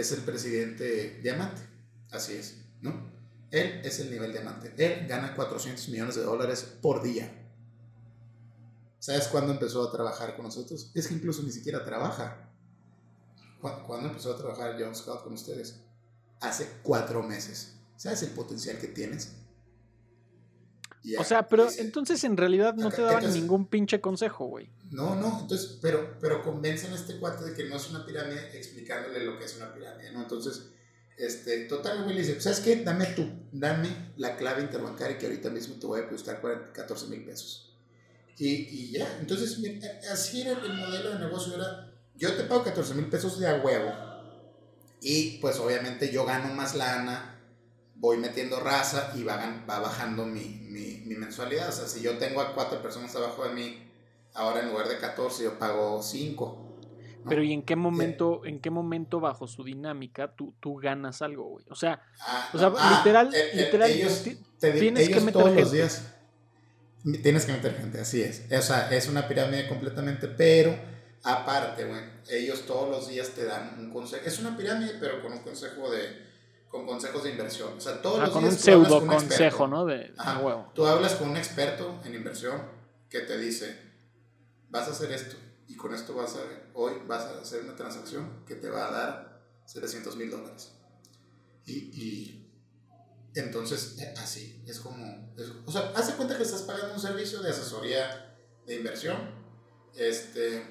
es el presidente diamante. Así es, ¿no? Él es el nivel diamante. Él gana 400 millones de dólares por día. ¿Sabes cuándo empezó a trabajar con nosotros? Es que incluso ni siquiera trabaja. ¿Cu- ¿Cuándo empezó a trabajar John Scott con ustedes? Hace cuatro meses. ¿Sabes el potencial que tienes? Y O sea, pero entonces en realidad no te daban Entonces- ningún pinche consejo, güey. No, no, entonces, pero, pero convencen a este cuate de que no es una pirámide explicándole lo que es una pirámide, ¿no? Entonces, este, total, güey le dice, ¿sabes qué? Dame tu, dame la clave interbancaria que ahorita mismo te voy a costar 40 14 mil pesos. Y, y ya, entonces, mira, así era el modelo de negocio, era, yo te pago 14 mil pesos de a huevo, y pues obviamente yo gano más lana, voy metiendo raza y va, va bajando mi, mi, mi mensualidad. O sea, si yo tengo a cuatro personas abajo de mí, ahora en lugar de 14 yo pago 5. Pero ¿y en qué momento, en qué momento bajo su dinámica tú, tú ganas algo, güey? O sea, o sea, literal- literal, ellos, te tienes que ellos meter todos los gente. días. Tienes que meter gente, así es. O sea, es una pirámide completamente, pero aparte, güey, ellos todos los días te dan un consejo. Es una pirámide, pero con un consejo de. Con consejos de inversión. O sea, todos ah, los con días un tú hablas pseudo con un experto. consejo, ¿no? De, Ajá. huevo. Tú hablas con un experto en inversión que te dice, vas a hacer esto y con esto vas a, hoy vas a hacer una transacción que te va a dar 700 mil dólares. Y, y entonces, eh, así, es como, es- o sea, hace cuenta que estás pagando un servicio de asesoría de inversión. Este,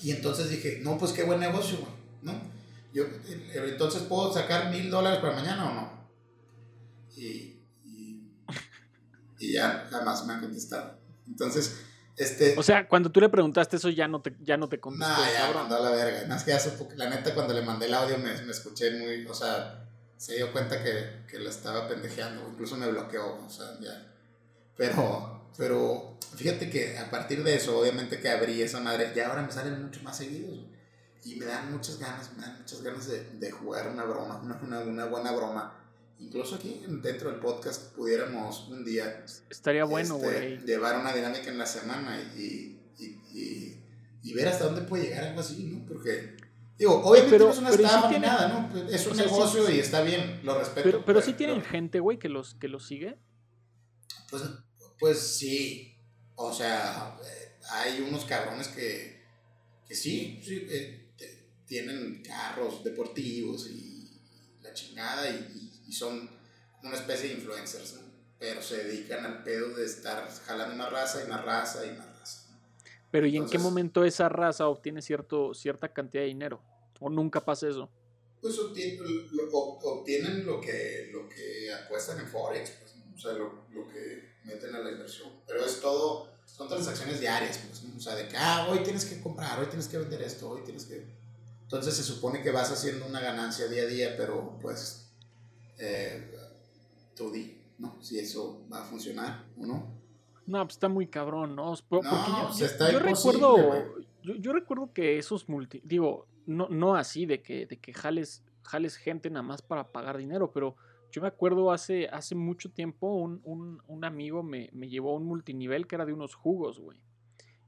y entonces dije, no, pues qué buen negocio, ¿no? Yo, entonces puedo sacar mil dólares para mañana o no. Y, y, y ya jamás me han contestado. Entonces, este. O sea, cuando tú le preguntaste eso ya no te, ya no te contestó, Nah, ya cabrón. mandó a la verga. Más que poco- la neta, cuando le mandé el audio, me, me escuché muy. O sea, se dio cuenta que, que la estaba pendejeando. Incluso me bloqueó. O sea, ya. Pero, pero fíjate que a partir de eso, obviamente que abrí esa madre, ya ahora me salen mucho más seguidos. Y me dan muchas ganas, me dan muchas ganas de, de jugar una broma, una, una, una buena broma incluso aquí dentro del podcast pudiéramos un día Estaría bueno, este, güey. llevar una dinámica en la semana y, y, y- y ver hasta dónde puede llegar algo así, ¿no? Porque, digo, obviamente Pero- no es una sí estafa ni nada, ¿no? Pues, Es un o sea, sí- negocio y está bien, lo respeto. Pero, pero sí tienen gente, güey, que los, que los sigue. Pues, pues sí, o sea, eh, hay unos cabrones que, que sí, sí, eh, tienen carros deportivos y la chingada y, y- y son una especie de influencers, ¿no? Pero se dedican al pedo de estar jalando una raza y una raza y una raza. ¿no? Pero ¿y en qué Entonces- momento esa raza obtiene cierto, cierta cantidad de dinero? ¿O nunca pasa eso? Pues obtien- lo- ob- obtienen lo que, lo que apuestan en Forex, pues, ¿no? o sea, lo, lo que meten a la inversión. Pero es todo, son transacciones diarias, pues, ¿no? o sea, de que, ah, hoy tienes que comprar, hoy tienes que vender esto, hoy tienes que... Entonces se supone que vas haciendo una ganancia día a día, pero pues eh, tú di, ¿no? Si eso va a funcionar o no. No, pues está muy cabrón, ¿no? Yo, pues yo- imposible, recuerdo, yo, yo recuerdo que esos multi, digo, no, no así de que, de que jales, jales gente nada más para pagar dinero, pero yo me acuerdo hace, hace mucho tiempo un, un, un amigo me, me llevó a un multinivel que era de unos jugos, güey.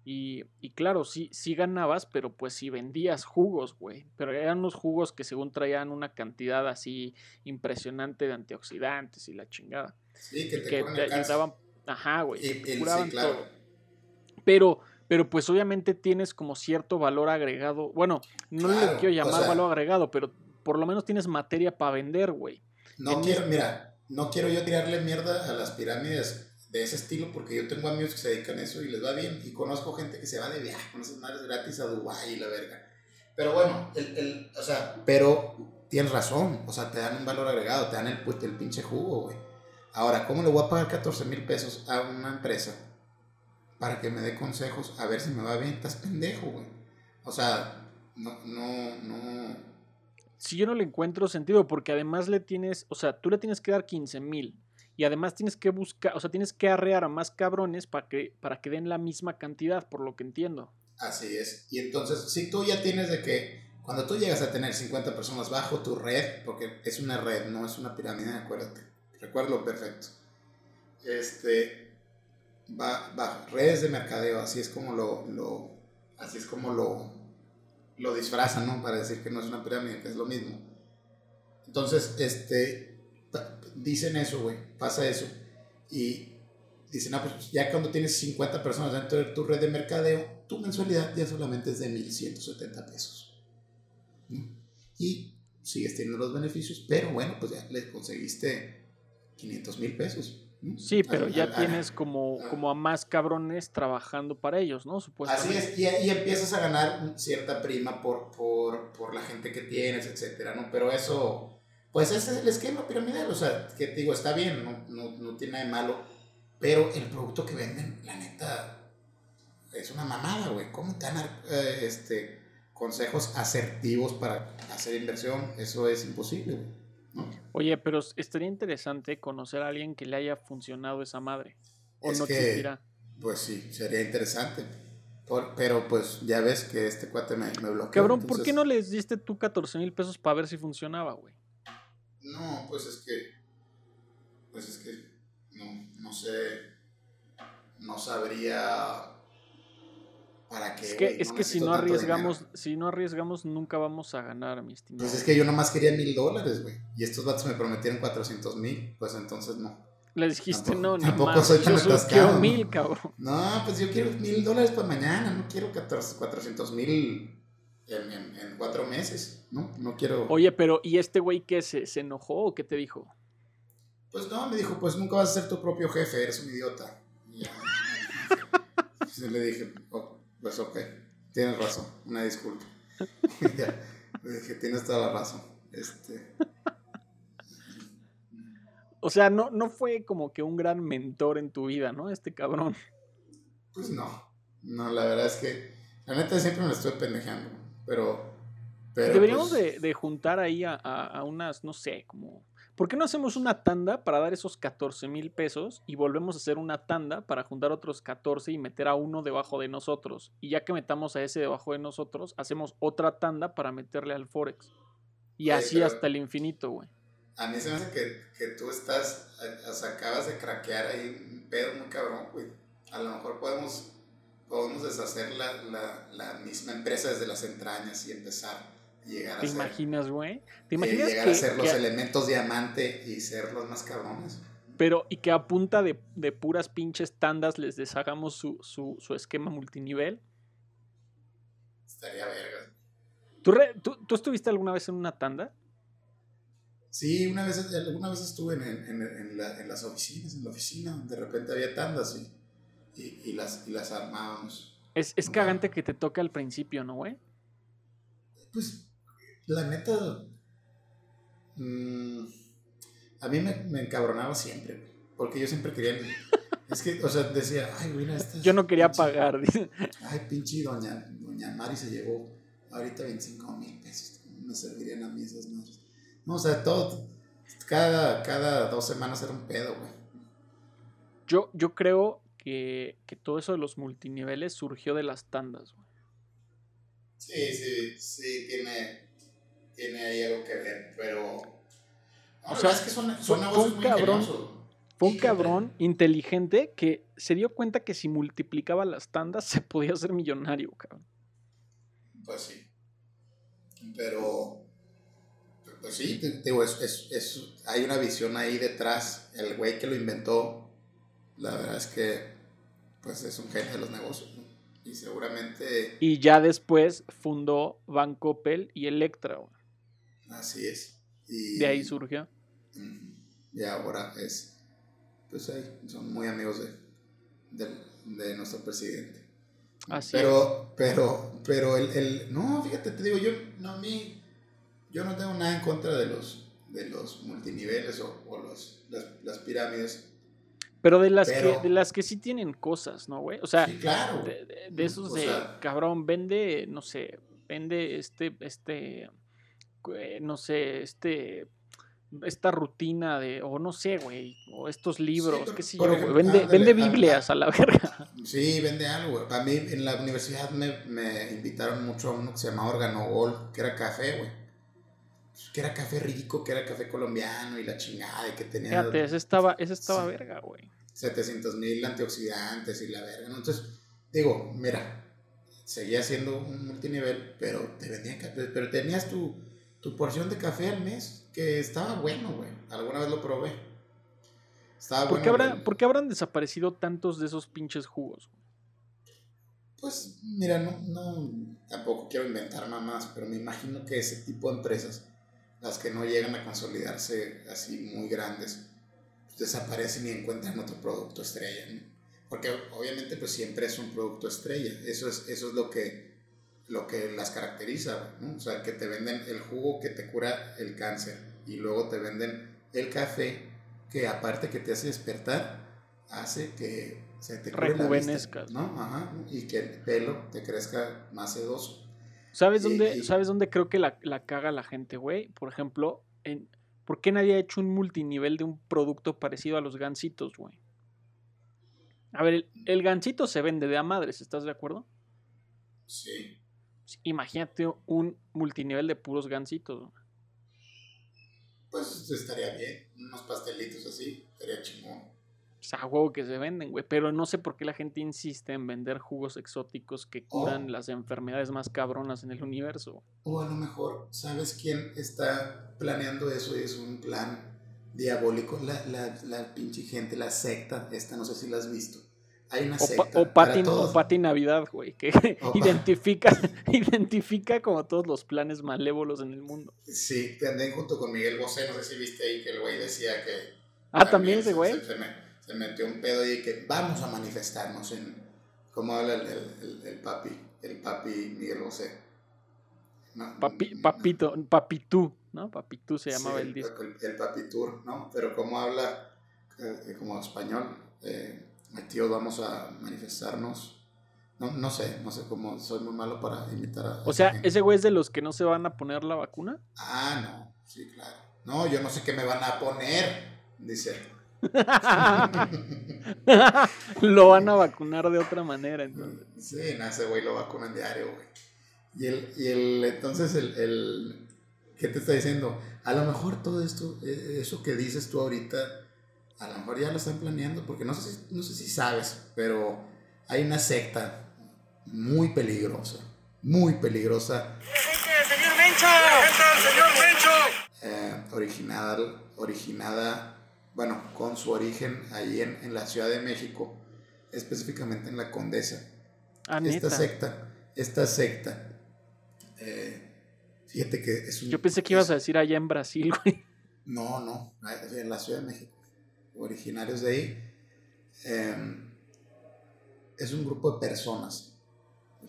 Y, y claro, sí, sí ganabas, pero pues sí vendías jugos, güey. Pero eran unos jugos que según traían una cantidad así impresionante de antioxidantes y la chingada. Sí, que te Que te ayudaban, ajá, güey. Y- te y- curaban sí, claro. todo. Pero, pero pues obviamente tienes como cierto valor agregado. Bueno, no Claro, le quiero o llamar sea- valor agregado, pero por lo menos tienes materia para vender, güey. No En quiero, mira, no quiero yo tirarle mierda a las pirámides ese estilo porque yo tengo amigos que se dedican a eso y les va bien y conozco gente que se va de viaje con esas madres gratis a Dubái y la verga. Pero bueno, el, el, o sea, pero tienes razón, o sea, te dan un valor agregado, te dan el, el pinche jugo, güey. Ahora, ¿cómo le voy a pagar 14 mil pesos a una empresa para que me dé consejos a ver si me va bien? Estás pendejo, güey. O sea, no, no, no. Si yo no le encuentro sentido, porque además le tienes, o sea, tú le tienes que dar 15 mil. Y además tienes que buscar, o sea, tienes que arrear a más cabrones para que, para que den la misma cantidad, por lo que entiendo. Así es. Y entonces, si tú ya tienes de que cuando tú llegas a tener 50 personas bajo tu red, porque es una red, no es una pirámide, acuérdate. Recuérdalo perfecto. Este va bajo redes de mercadeo, así es como lo, lo así es como lo lo disfrazan, ¿no? Para decir que no es una pirámide, que es lo mismo. Entonces, este dicen eso, güey, pasa eso y dicen, ah, pues ya cuando tienes 50 personas dentro de tu red de mercadeo, tu mensualidad ya solamente es de 1.170 pesos. ¿no? Y sigues teniendo los beneficios, pero bueno, pues ya le conseguiste 500 mil pesos. Sí, pero ya tienes como, como a más cabrones trabajando para ellos, ¿no? Así Supuestamente. es, y, y empiezas a ganar cierta prima por, por, por la gente que tienes, etcétera, ¿no? Pero eso, pues ese es el esquema piramidal, o sea, que te digo, está bien, no, no, no tiene nada de malo, pero el producto que venden, la neta, es una mamada, güey. ¿Cómo te dan eh, este, consejos asertivos para hacer inversión? Eso es imposible, güey. ¿no? Oye, pero estaría interesante conocer a alguien que le haya funcionado esa madre. O Es no que- existirá. Pues sí, sería interesante. Por- pero pues ya ves que este cuate me, me bloqueó. Cabrón, ¿por qué no les diste tú 14 mil pesos para ver si funcionaba, güey? No, pues es que. Pues es que. No, no sé. No sabría. ¿Para qué? Es que, es que si no arriesgamos, si no arriesgamos, nunca vamos a ganar, mi estimado. Pues es que yo nomás quería mil dólares, güey. Y estos vatos me prometieron 400 mil. Pues entonces no. Le dijiste, tampoco- no, ni tampoco más, soy tan yo atascado, mil, cabrón. No, pues yo quiero mil dólares para mañana. No quiero 14 400 mil en, en, en cuatro meses. No, no quiero. Oye, pero ¿y este güey qué se, se enojó o qué te dijo? Pues no, me dijo, pues nunca vas a ser tu propio jefe, eres un idiota. Y ya. Le dije, "Oh, pues ok, tienes razón, una disculpa. ya, le dije, tienes toda la razón. Este, O sea, no, no fue como que un gran mentor en tu vida, ¿no? Este cabrón. pues no, no, la verdad es que, la neta siempre me la estoy pendejando, pero... pero Deberíamos pues, de, de juntar ahí a, a- a unas, no sé, como... ¿Por qué no hacemos una tanda para dar esos 14 mil pesos y volvemos a hacer una tanda para juntar otros 14 y meter a uno debajo de nosotros? Y ya que metamos a ese debajo de nosotros, hacemos otra tanda para meterle al Forex. Y Oye, así hasta el infinito, güey. A mí se me hace que, que tú estás, acabas de craquear ahí un pedo muy cabrón, güey. A lo mejor podemos, podemos deshacer la, la, la misma empresa desde las entrañas y empezar llegar a ¿Te ser, imaginas, güey? ¿Te eh, imaginas llegar que, a ser los que- elementos diamante y ser los más cabrones? pero y que a punta de, de puras pinches tandas les deshagamos su, su, su esquema multinivel? Estaría verga. ¿Tú, re- tú, tú estuviste alguna vez en una tanda? Sí, una vez, alguna vez estuve en, en, en, la- en las oficinas, en la oficina, de repente había tandas y, y, y las, y las armábamos. Es, es cagante que te toque al principio, ¿no, güey? Pues, la neta, mm, a mí me, me encabronaba siempre, porque yo siempre quería, es que, o sea, decía, ay, güey, esta Yo no quería pinche- pagar. Ay, pinche doña, doña Mari se llevó ahorita 25 mil pesos, me servirían a mí esas madres. No, o sea, todo, cada, cada dos semanas era un pedo, güey. Yo, yo creo que, que todo eso de los multiniveles surgió de las tandas, güey. Sí, sí, sí, tiene, tiene ahí algo que ver, pero... O sea, es que son, son fue negocios un muy cabrón. ingeniosos. Fue un cabrón inteligente que se dio cuenta que si multiplicaba las tandas se podía hacer millonario, cabrón. Pues sí. Pero, pues sí, te- te digo, es, es- es- hay una visión ahí detrás. El güey que lo inventó, la verdad es que, pues es un genio de los negocios. ¿no? Y seguramente Y ya después fundó Bancoppel y Electra, güey. Así es. Y, De ahí surgió. Y ahora es, pues ahí, son muy amigos de, de, de nuestro presidente. Así pero, pero, pero el, el, no, fíjate, te digo, yo, no, a mí, yo no tengo nada en contra de los, de los multiniveles o, o los, las, las pirámides. Pero de las, Pero- que, de las que sí tienen cosas, ¿no, güey? O sea, sí, claro. de, de- de esos O de, sea- cabrón, vende, no sé, vende este, este, eh, no sé, este, esta rutina de, o no sé, güey, o estos libros, qué sé yo, ejemplo, vende, ándale, vende ah, Biblias ah. a la verga. Sí, vende algo. güey. A mí en la universidad me, me invitaron mucho a uno que se llamaba Organogol, que era café, güey. Que era café rico, que era café colombiano y la chingada, y que tenía Fíjate, ese estaba, ese estaba Sí. verga, güey. 700 mil antioxidantes y la verga, ¿no? Entonces, digo, mira, seguía siendo un multinivel, pero te vendían café, pero tenías tu, tu porción de café al mes, que estaba bueno, güey. Alguna vez lo probé. Estaba ¿Por qué, bueno. habrá, por qué habrán desaparecido tantos de esos pinches jugos? Pues, mira, no, no, tampoco quiero inventar mamás, pero me imagino que ese tipo de empresas, las que no llegan a consolidarse así muy grandes, pues desaparecen y encuentran otro producto estrella, ¿no? Porque obviamente pues siempre es un producto estrella, eso es, eso es lo que, lo que las caracteriza, ¿no? O sea, que te venden el jugo que te cura el cáncer y luego te venden el café que aparte que te hace despertar, hace que se te cure la vista, Rejuvenezcas. ¿no? Ajá, y que el pelo te crezca más sedoso. ¿Sabes Y- dónde, y- ¿Sabes dónde creo que la, la caga la gente, güey? Por ejemplo, en, ¿por qué nadie ha hecho un multinivel de un producto parecido a los gansitos, güey? A ver, el, el gansito se vende de a madres, ¿estás de acuerdo? Sí. Imagínate un multinivel de puros gansitos. Pues estaría bien, unos pastelitos así, estaría chingón. O sea, a huevo que se venden, güey. Pero no sé por qué la gente insiste en vender jugos exóticos que curan Oh. las enfermedades más cabronas en el universo. O a lo mejor, ¿sabes quién está planeando eso y es un plan diabólico? La, la, la pinche gente, la secta, esta, no sé si la has visto. Hay una O, pa- secta. o Pati, todos. o Pati Navidad, güey, que identifica, identifica como todos los planes malévolos en el mundo. Sí, también junto con Miguel Bosé, no sé si viste ahí que el güey decía que... Ah, también ese se- güey. Se, se me- se metió un pedo y que vamos a manifestarnos en... ¿Cómo habla el, el, el- el papi? El papi Miguel Bosé. No, Papi, no, papito, papitú, ¿no? Papitú se llamaba Sí, el disco. El, el Papi Tour, ¿no? Pero como habla eh, como español, eh, tío, vamos a manifestarnos. No, no sé, no sé cómo, soy muy malo para imitar a... O sea, gente. ese güey es de los que no se van a poner la vacuna. Ah, no, sí, claro. No, yo no sé qué me van a poner, dice. Lo van a vacunar de otra manera, entonces. Sí, no, ese güey lo vacunan diario, güey. Y el, y el entonces el, el, ¿Qué te está diciendo? A lo mejor todo esto, eh, eso que dices tú ahorita, a lo mejor ya lo están planeando, porque no sé, si- no sé si sabes, pero hay una secta muy peligrosa, muy peligrosa, eh, originada, originada, bueno, con su origen ahí en, en la Ciudad de México, específicamente en la Condesa. Ah, esta secta, esta secta, eh, fíjate que es un... Yo pensé que ibas a decir allá en Brasil, güey. No, no, en la Ciudad de México, originarios de ahí. eh, es un grupo de personas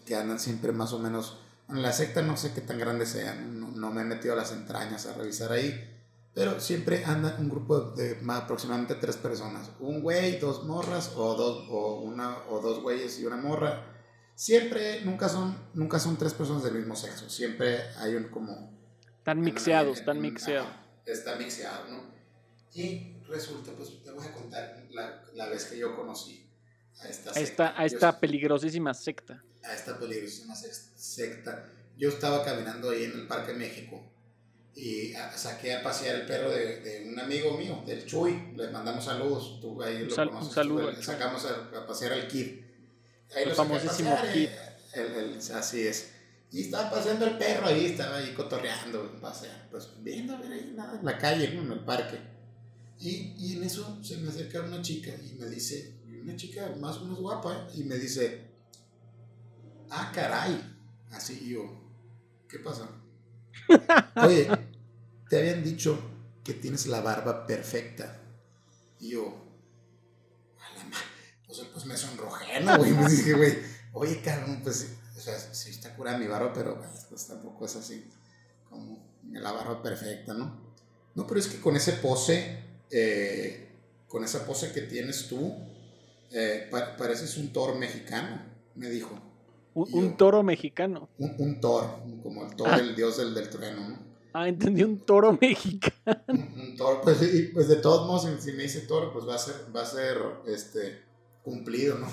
que andan siempre más o menos... En la secta no sé qué tan grandes sean, no, no me he metido a las entrañas a revisar ahí, pero siempre anda un grupo de, de más aproximadamente tres personas. Un güey, dos morras, o dos, o una, o dos güeyes y una morra. Siempre, nunca son, nunca son tres personas del mismo sexo. Siempre hay un como Están mixeados, están mixeados. Está mixeado, ¿no? Y resulta, pues te voy a contar la, la vez que yo conocí a esta A secta. esta, a Yo- esta peligrosísima secta. a esta peligrosísima secta. Yo estaba caminando ahí en el Parque México y a- saqué a pasear el perro de, de un amigo mío, del Chuy. Le mandamos saludos. Tú ahí Un lo sal- un conoces. saludo tú, sacamos a, a pasear al Kid. Ahí El lo famosísimo pasear, Kid. eh, el- el- así es. Y estaba paseando el perro ahí, estaba ahí cotorreando, pasea, pues viendo ver ahí nada en la calle, en el parque. Y, y en eso se me acerca una chica y me dice, una chica más o menos guapa, y me dice, ah, caray. Así yo, ¿qué pasa? Oye, te habían dicho que tienes la barba perfecta. Y yo, a la ma- pues, pues me sonrojé, ¿no, güey? Me dije, güey, oye, cabrón, pues, o sea, sí está curada mi barba, pero pues, pues, tampoco es así como la barba perfecta, ¿no? No, pero es que con ese pose, eh, con esa pose que tienes tú, eh, pa- pareces un toro mexicano, me dijo. Un, toro mexicano. Un, un toro, como el toro, Ah. el dios del, del trueno, ¿no? Ah, entendí un toro mexicano. Un, un toro, pues, y, pues de todos modos, si, si me dice toro, pues va a ser, va a ser este, cumplido, ¿no?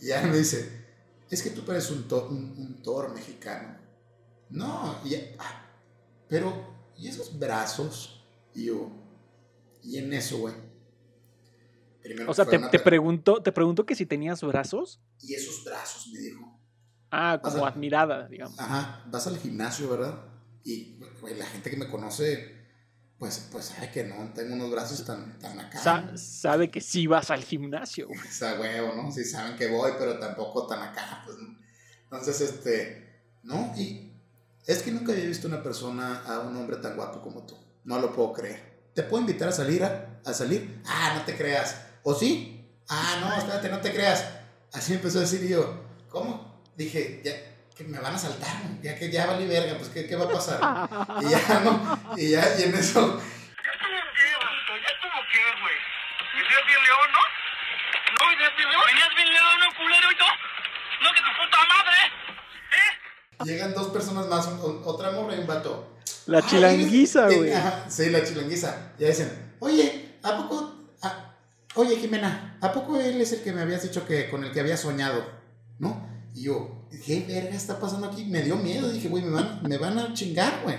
Y ya me dice, es que tú pareces un, to- un, un toro mexicano. No, y, ah, pero, ¿y esos brazos? Y yo, y en eso, güey. Primero O sea, te, te pre- preguntó, te preguntó que si tenías brazos. Y esos brazos, me dijo. Ah, como sea, admirada, digamos. Ajá, vas al gimnasio, ¿verdad? Y güey, la gente que me conoce, pues, pues sabe que no tengo unos brazos tan, tan acá. Sabe que sí vas al gimnasio. güey. O sea, huevo, ¿no? Sí saben que voy, pero tampoco tan acá, pues, ¿no? Entonces, este, ¿no? Y es que nunca había visto una persona, a un hombre tan guapo como tú. No lo puedo creer. ¿Te puedo invitar a salir? ¿A, a salir? Ah, no te creas. ¿O sí? Ah, no, espérate, no te creas. Así empezó a decir yo, ¿cómo? Dije, ya, que me van a saltar, ya que ya valí verga, pues, ¿qué, qué va a pasar? y ya, ¿no? Y ya, y en eso, ¿Ya estuvo qué, vato? ¿Ya estuvo qué, güey? ¿Venías bien león, no? ¿No venías bien león? ¿Venías bien león, no, culero, y tú? ¿No que tu puta madre? ¿Eh? Llegan dos personas más, un- otra morra y un vato. La chilanguiza, güey. Sí, la chilanguiza. Ya dicen, oye, ¿a poco? a- oye, Jimena, ¿a poco él es el que me habías dicho que con el que había soñado? ¿No? Y yo, ¿qué verga está pasando aquí? Me dio miedo. Dije, güey, me van, me van a chingar, güey.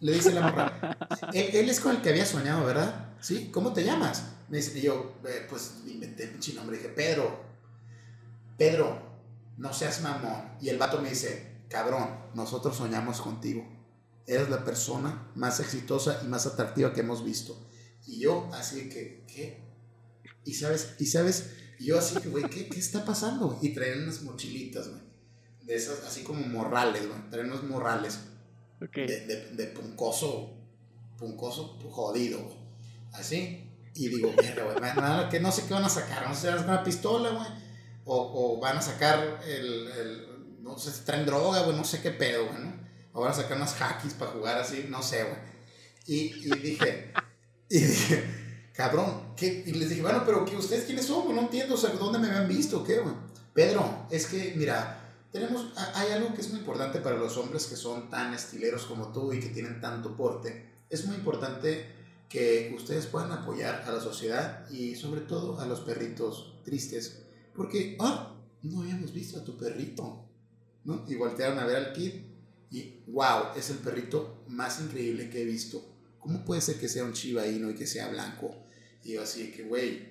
Le dice la morra, él, él es con el que había soñado, ¿verdad? ¿Sí? ¿Cómo te llamas? Me dice, y yo, "Eh, pues inventé un pinche nombre. Dije, Pedro, Pedro, no seas mamón. Y el vato me dice, cabrón, nosotros soñamos contigo. Eres la persona más exitosa y más atractiva que hemos visto. Y yo así que, ¿qué? Y sabes, y sabes, y yo así que, güey, ¿qué, ¿qué está pasando? Y traían unas mochilitas, güey. De esas, así como morrales, güey. Traían unos morrales Ok. de, de, de puncoso, puncoso jodido, güey. Así. Y digo, mierda, güey, que no sé qué van a sacar. No sé si van a sacar una pistola, güey. O, o van a sacar el, el- No sé si traen droga, güey. No sé qué pedo, güey, ¿no? O van a sacar unas hackies para jugar así. No sé, güey. Y, y dije. Y dije, cabrón, ¿qué? Y les dije, bueno, pero ¿qué, ¿ustedes quiénes son? No entiendo, o sea, ¿dónde me habían visto? ¿Qué, güey? Pedro, es que, mira, tenemos, ha- hay algo que es muy importante para los hombres que son tan estileros como tú y que tienen tanto porte. Es muy importante que ustedes puedan apoyar a la sociedad y sobre todo a los perritos tristes. Porque, ah, no habíamos visto a tu perrito, ¿no? Y voltearon a ver al kid Y wow, es el perrito más increíble que he visto. ¿Cómo puede ser que sea un Shiba Inu y que sea blanco? Y yo así que, güey,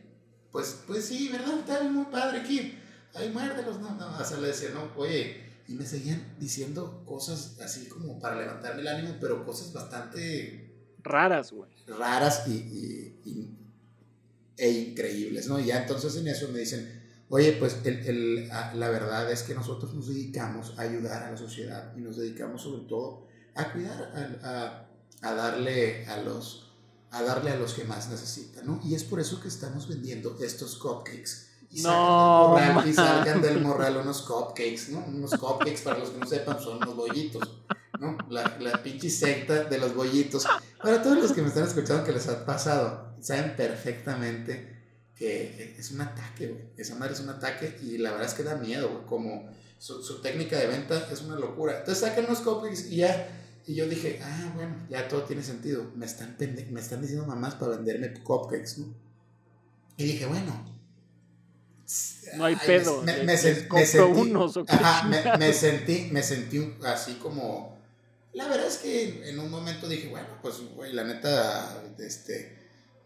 pues, pues sí, ¿verdad? Está muy padre aquí. Ay, muérdelos, no, no. Sea, le decía, no, oye. Y me seguían diciendo cosas así como para levantarme el ánimo, pero cosas bastante Raras, güey. raras y, y- y- e increíbles, ¿no? Y ya entonces en eso me dicen, oye, pues el, el- a- la verdad es que nosotros nos dedicamos a ayudar a la sociedad y nos dedicamos sobre todo a cuidar, a, a- a darle a los a darle a los que más necesitan, ¿no? Y es por eso que estamos vendiendo estos cupcakes. Y No, sacan del morral, y salgan del morral unos cupcakes, ¿no? Unos cupcakes, para los que no sepan, son unos bollitos, ¿no? La, la pinche secta de los bollitos. Para todos los que me están escuchando que les ha pasado, saben perfectamente que es un ataque, güey. Esa madre es un ataque y la verdad es que da miedo, güey. Como su, su técnica de venta es una locura. Entonces sacan los cupcakes y ya. Y yo dije, ah, bueno, ya todo tiene sentido. Me están, me están diciendo mamás para venderme cupcakes, ¿no? Y dije, bueno. No hay Ay, pedo, Me, me- les- me sen- les me compro sentí, unos, ¿o qué ajá, me, sentí, me sentí un- así como. La verdad es que en un momento dije, bueno, pues, güey, la neta, este,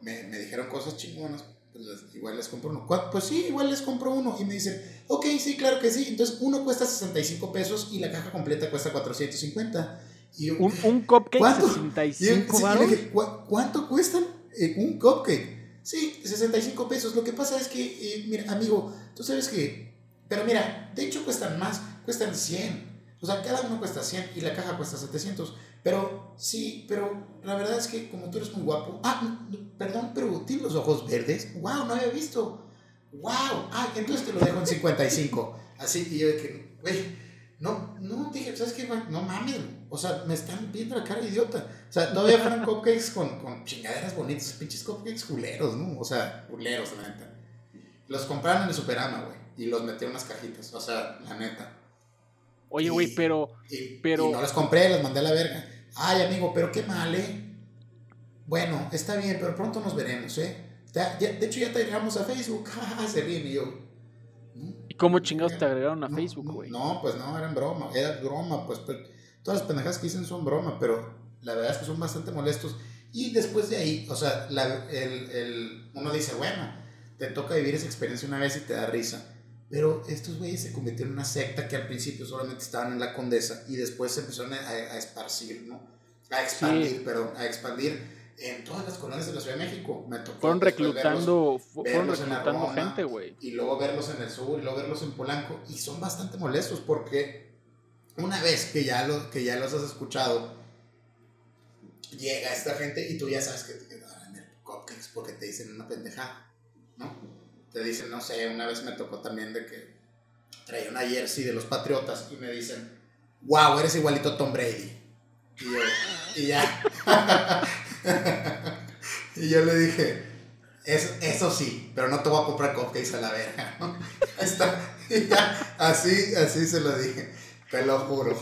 me, me dijeron cosas chingonas, pues les- igual les compro uno. ¿Cuál? Pues sí, igual les compro uno. Y me dicen, ok, sí, claro que sí. Entonces, uno cuesta 65 pesos y la caja completa cuesta 450. Y yo, Un, un cupcake ¿Cuánto? 65 y yo- varos. sí, dije, "¿Cu- ¿Cuánto cuestan eh, un cupcake? Sí, 65 pesos. Lo que pasa es que, eh, mira, amigo, tú sabes que. Pero mira, de hecho cuestan más, cuestan 100. O sea, cada uno cuesta 100 y la caja cuesta 700. Pero sí, pero la verdad es que como tú eres muy guapo. Ah, perdón, pero tienes los ojos verdes. ¡Wow! No había visto. ¡Wow! Ah, entonces te lo dejo en 55. Así, y yo de que, güey, no, no, dije, ¿sabes qué, güey? No mames, o sea, me están viendo la cara de idiota. O sea, todavía fueron cupcakes con, con chingaderas bonitas, pinches cupcakes culeros, ¿no? O sea, culeros, la neta. Los compraron en el Superama, güey, y los metí en unas cajitas, o sea, la neta. Oye, güey, pero Y, Pero- y no los compré, los mandé a la verga. Ay, amigo, pero qué mal, ¿eh? Bueno, está bien, pero pronto nos veremos, ¿eh? Ya- ya- de hecho, ya te agregamos a Facebook. Ja, Se ríen y yo. ¿no? ¿y cómo chingados te agregaron a No, Facebook, güey? No, pues no, eran broma, era broma, pues pero todas las pendejadas que dicen son broma, pero la verdad es que son bastante molestos. Y después de ahí, o sea, la- el, el- uno dice, bueno, te toca vivir esa experiencia una vez y te da risa. Pero estos güeyes se convirtieron en una secta que al principio solamente estaban en la condesa y después se empezaron a, a esparcir, ¿no? A expandir, Sí. perdón, a expandir en todas las colonias de la Ciudad de México. Me tocó Fueron verlos- reclutando, fu- fueron verlos en reclutando Roma, gente, güey. y luego verlos en el sur y luego verlos en Polanco y son bastante molestos porque una vez que ya, lo, que ya los has escuchado llega esta gente y tú ya sabes que te van a vender cupcakes porque te dicen una pendejada ¿no? Te dicen no sé una vez me tocó también de que traía una jersey de los Patriotas y me dicen wow eres igualito a Tom Brady y yo y ya y yo le dije eso, eso sí, pero no te voy a comprar cupcakes a la verga. Está, y ya, así, así se lo dije, te lo juro.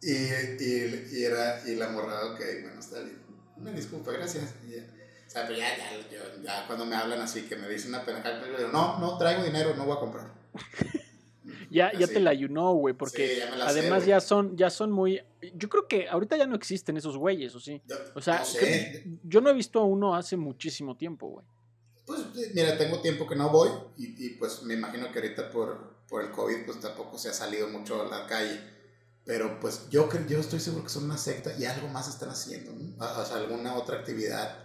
Y, y, y era, y la morra, ok, bueno, está bien. Una disculpa, gracias. O sea, pero ya, ya, yo- ya cuando me hablan así, que me dicen una pendejada, yo digo, no, no traigo dinero, no voy a comprar. Ya, ya te la ayunó, güey, porque Sí, ya me la sé, además ya son, ya son muy... Yo creo que ahorita ya no existen esos güeyes, ¿o sí? Yo- O sea, no sé, que- yo no he visto a uno hace muchísimo tiempo, güey. Pues mira, tengo tiempo que no voy y, y, pues me imagino que ahorita por, por el COVID pues tampoco se ha salido mucho a la calle. Pero pues yo, yo estoy seguro que son una secta y algo más están haciendo, ¿no? O sea, alguna otra actividad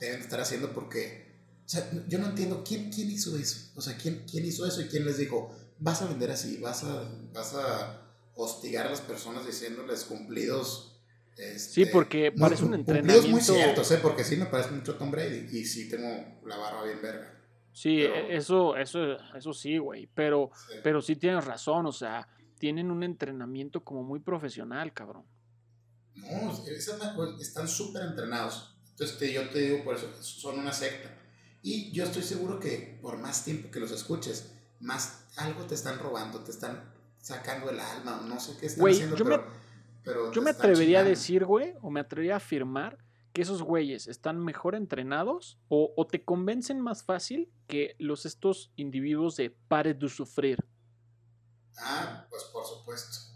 deben estar haciendo porque, o sea, yo no entiendo quién, quién hizo eso. O sea, ¿quién, quién hizo eso y quién les dijo, vas a vender así, vas a, vas a hostigar a las personas diciéndoles cumplidos. Sí, este, porque muy- parece un Cumplidos muy entrenamiento... ciertos, ¿eh? Porque sí me parece mucho Tom Brady y sí tengo la barba bien verga. Sí, pero- e- eso, eso, eso sí, güey, pero, Sí. pero sí tienes razón, o sea, tienen un entrenamiento como muy profesional, cabrón. No, están súper entrenados. Entonces te- yo te digo por eso, son una secta. Y yo estoy seguro que por más tiempo que los escuches, más algo te están robando, te están sacando el alma, no sé qué están Güey, haciendo, yo me- pero, pero Yo me atrevería a decir, güey, o me atrevería a afirmar que esos güeyes están mejor entrenados o, o te convencen más fácil que los estos individuos de pare de sufrir. Ah, pues por supuesto.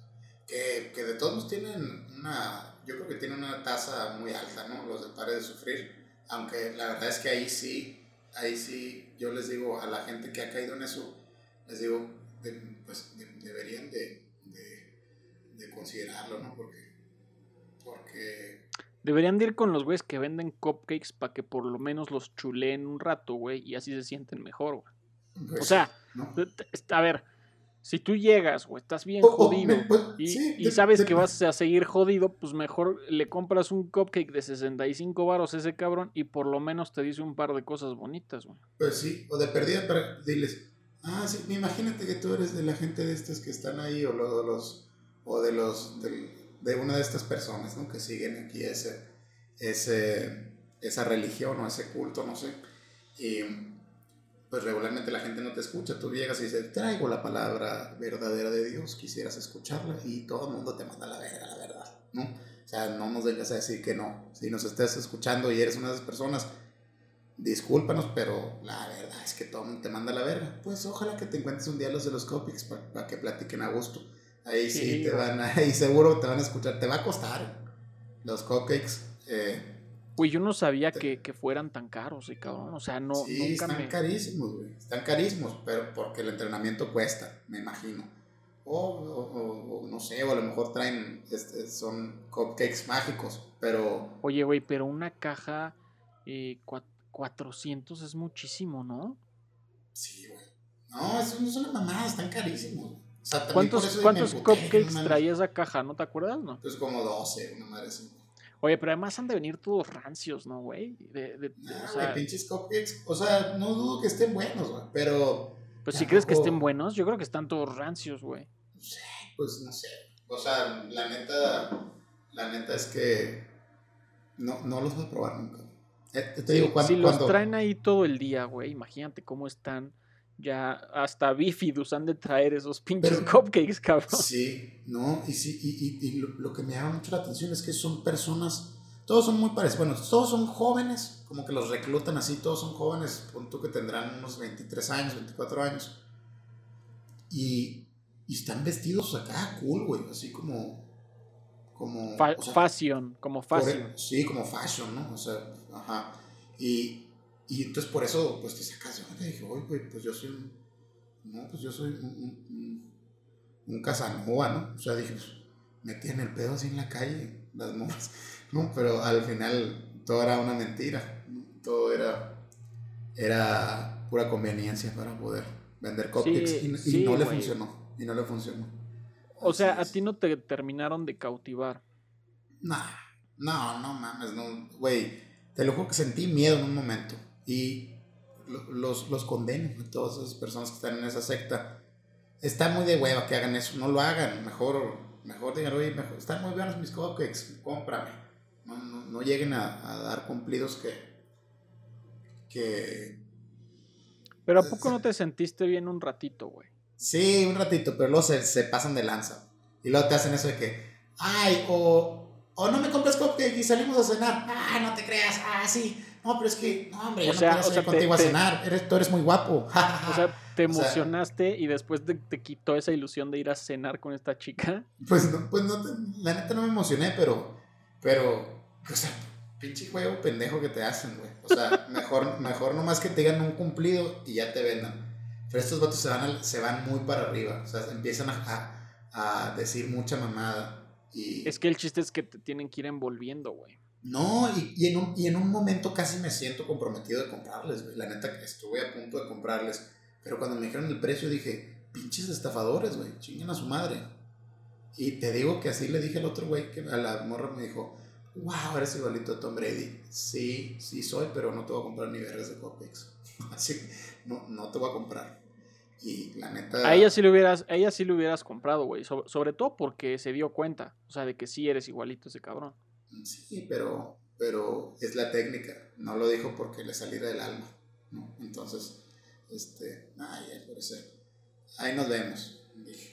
Que, que de todos tienen una, yo creo que tienen una tasa muy alta, ¿no? Los de pare de sufrir, aunque la verdad es que ahí sí, ahí sí, yo les digo a la gente que ha caído en eso, les digo, de- pues de- deberían de, de, de considerarlo, ¿no? Porque, porque Deberían de ir con los güeyes que venden cupcakes para que por lo menos los chuleen un rato, güey, y así se sienten mejor, güey. pues, O sea, A ver, si tú llegas o estás bien jodido y, sí, y de- sabes de- que vas a seguir jodido, pues mejor le compras un cupcake de 65 varos a ese cabrón y por lo menos te dice un par de cosas bonitas, güey. Pues sí, o de perdida para diles, ah, sí, imagínate que tú eres de la gente de estas que están ahí, o lo- de los, o de los, del- de una de estas personas, ¿no? Que siguen aquí ese, ese, esa religión o ese culto, no sé. Y pues regularmente la gente no te escucha, tú llegas y dices, traigo la palabra verdadera de Dios, quisieras escucharla, y todo el mundo te manda la verga, la verdad, ¿no? O sea, no nos vengas a decir que no. Si nos estás escuchando y eres una de esas personas, discúlpanos, pero la verdad es que todo el mundo te manda la verga. Pues ojalá que te encuentres un día los de los cupcakes para que platiquen a gusto. Ahí sí, Sí, te van ahí seguro te van a escuchar. Te va a costar los cupcakes. eh, Güey, yo no sabía que, que fueran tan caros, eh, cabrón. O sea, no, sí, nunca están me. carísimos, güey. Están carísimos, pero porque el entrenamiento cuesta, me imagino. O, o- o- o no sé, o a lo mejor traen, este, son cupcakes mágicos, pero Oye, güey, pero una caja eh, cua- 400 es muchísimo, ¿no? sí, güey. No, eso no es una mamada, están carísimos. O sea, ¿Cuántos, cupcakes traía esa caja? ¿No te acuerdas, no? Pues como 12, una madre así. Oye, pero además han de venir todos rancios, ¿no, güey? De, de- de- Nah, o sea, pinches cupcakes. O sea, no dudo que estén buenos, güey. Pero, pues si crees que estén buenos, yo creo que están todos rancios, güey. pues no sé. O sea, la neta, la neta es que no, no los voy a probar nunca. Eh, te digo, cuando, si los cuando- traen ahí todo el día, güey, imagínate cómo están. Ya hasta bífidos han de traer esos pinches Pero- cupcakes, cabrón. Sí, no, y sí, y, y- y lo, lo que me llama mucho la atención es que son personas, todos son muy parecidos, bueno, todos son jóvenes, como que los reclutan así, todos son jóvenes, punto que tendrán unos 23 años, 24 años, y, y están vestidos acá, cool, güey, así como, como, Fa- o sea, fashion, como por fashion. e- sí, como fashion, ¿no? O sea, ajá, y, y entonces por eso, pues te sacas de onda y dije, oye, pues yo soy un, no, pues yo soy un, un- un- un Casanova, ¿no? O sea, dije, pues, me tiene el pedo así en la calle, las morras, ¿no? Pero al final todo era una mentira, ¿no? todo era, era pura conveniencia para poder vender cupcakes Sí, y, no le funcionó, y no le funcionó. O sea, a ti no te terminaron de cautivar. Nah, no, no mames, no, güey, te lo juro que sentí miedo en un momento y lo- los, los condeno a todas esas personas que están en esa secta. Está muy de hueva que hagan eso, no lo hagan, mejor, mejor digan, oye, mejor, están muy buenos mis cupcakes, cómprame. No, no, no lleguen a, a dar cumplidos que, que, Pero ¿a poco no te sentiste bien un ratito, güey? Sí, un ratito, pero luego se, se pasan de lanza. Y luego te hacen eso de que, ay, o, o no me compras cupcake y salimos a cenar. Ah, no te creas, ah, sí. No, pero es que, no, hombre, yo O sea, no quiero o salir sea, contigo te- a cenar. Eres, tú eres muy guapo. O sea, te O sea- emocionaste y después te, te quitó esa ilusión de ir a cenar con esta chica. pues no, pues no, la neta no me emocioné, pero, pero, o sea, pinche juego pendejo que te hacen, güey. O sea, mejor, mejor nomás que te digan un cumplido y ya te vendan. Pero estos vatos se van, al- se van muy para arriba. O sea, empiezan a, a, a decir mucha mamada. Y, Es que el chiste es que te tienen que ir envolviendo, güey. No, y, y en un, y en un momento casi me siento comprometido de comprarles, güey. La neta que estuve a punto de comprarles. Pero cuando me dijeron el precio dije, pinches estafadores, güey, chinguen a su madre. Y te digo que así le dije al otro güey, que a la morra me dijo, wow, eres igualito a Tom Brady. Sí, sí soy, pero no te voy a comprar ni vergas de cupcakes. Así que no, no te voy a comprar. Y la neta... A ella sí le hubieras, ella sí le hubieras comprado, güey. So- sobre todo porque se dio cuenta. O sea, de que sí eres igualito ese cabrón. Sí, pero, pero es la técnica. No lo dijo porque le saliera del alma. ¿no? Entonces, este, ay, parecer. Ahí nos vemos. dije.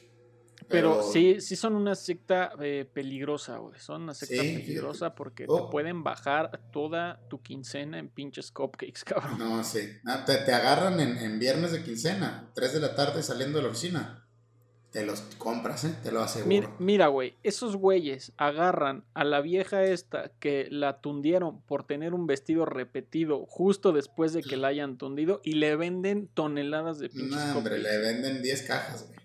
Pero, sí, sí son una secta eh, peligrosa, güey. Son una secta Sí, peligrosa porque Oh. te pueden bajar toda tu quincena en pinches cupcakes, cabrón. No, sí. Ah, te, te agarran en, en viernes de quincena, 3 de la tarde saliendo de la oficina. Te los compras, ¿eh? Te lo aseguro. Mira, mira, güey, esos güeyes agarran a la vieja esta que la tundieron por tener un vestido repetido justo después de que la hayan tundido y le venden toneladas de pinches No, hombre, le venden 10 cajas, güey.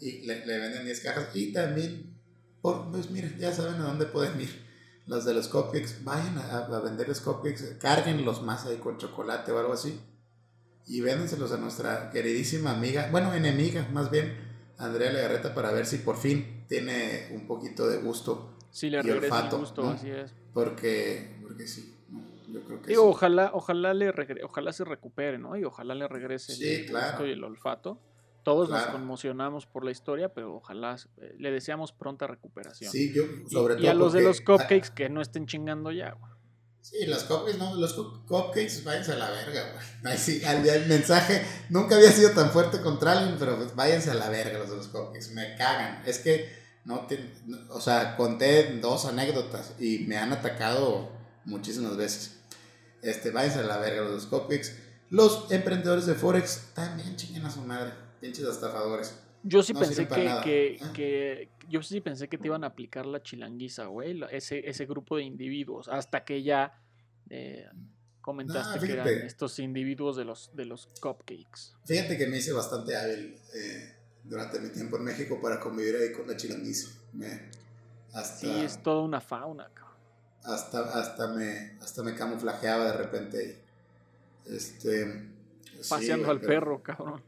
Y le, le venden 10 cajas. Y también, por, pues mira, ya saben a dónde pueden ir. Los de los cupcakes, vayan a, a venderles cupcakes, cárguenlos más ahí con chocolate o algo así. Y véndenselos a nuestra queridísima amiga, bueno, enemiga más bien, Andrea Legarreta, para ver si por fin tiene un poquito de gusto. Sí, le y olfato, el gusto, ¿no? así es. Porque, porque sí, yo creo que Digo, sí. ojalá, ojalá le regre- ojalá se recupere, ¿no? Y ojalá le regrese Sí, el claro. gusto y el olfato. Todos nos conmocionamos por la historia, pero ojalá eh, le deseamos pronta recuperación. Sí, yo, Y- sobre y, todo. a los de los cupcakes que no estén chingando ya, güey. Sí, los cupcakes, no, los cu- cupcakes, váyanse a la verga, güey. Sí, al- el mensaje nunca había sido tan fuerte contra alguien, pero pues váyanse a la verga los de los cupcakes, me cagan. Es que no te, o sea, conté dos anécdotas y me han atacado muchísimas veces. Este, váyanse a la verga los de los cupcakes. Los emprendedores de Forex también chinguen a su madre, pinches estafadores. Yo sí No pensé que, que, que- yo sí pensé que te iban a aplicar la chilanguiza, güey, ese, ese grupo de individuos, hasta que ya eh, comentaste que eran estos individuos de los, de los cupcakes. Fíjate que me hice bastante hábil eh, durante mi tiempo en México para convivir ahí con la chilanguiza. Me, hasta, Sí, es toda una fauna, cabrón. hasta, hasta, me, hasta me camuflajeaba de repente. Este, Paseando al pero- perro, cabrón.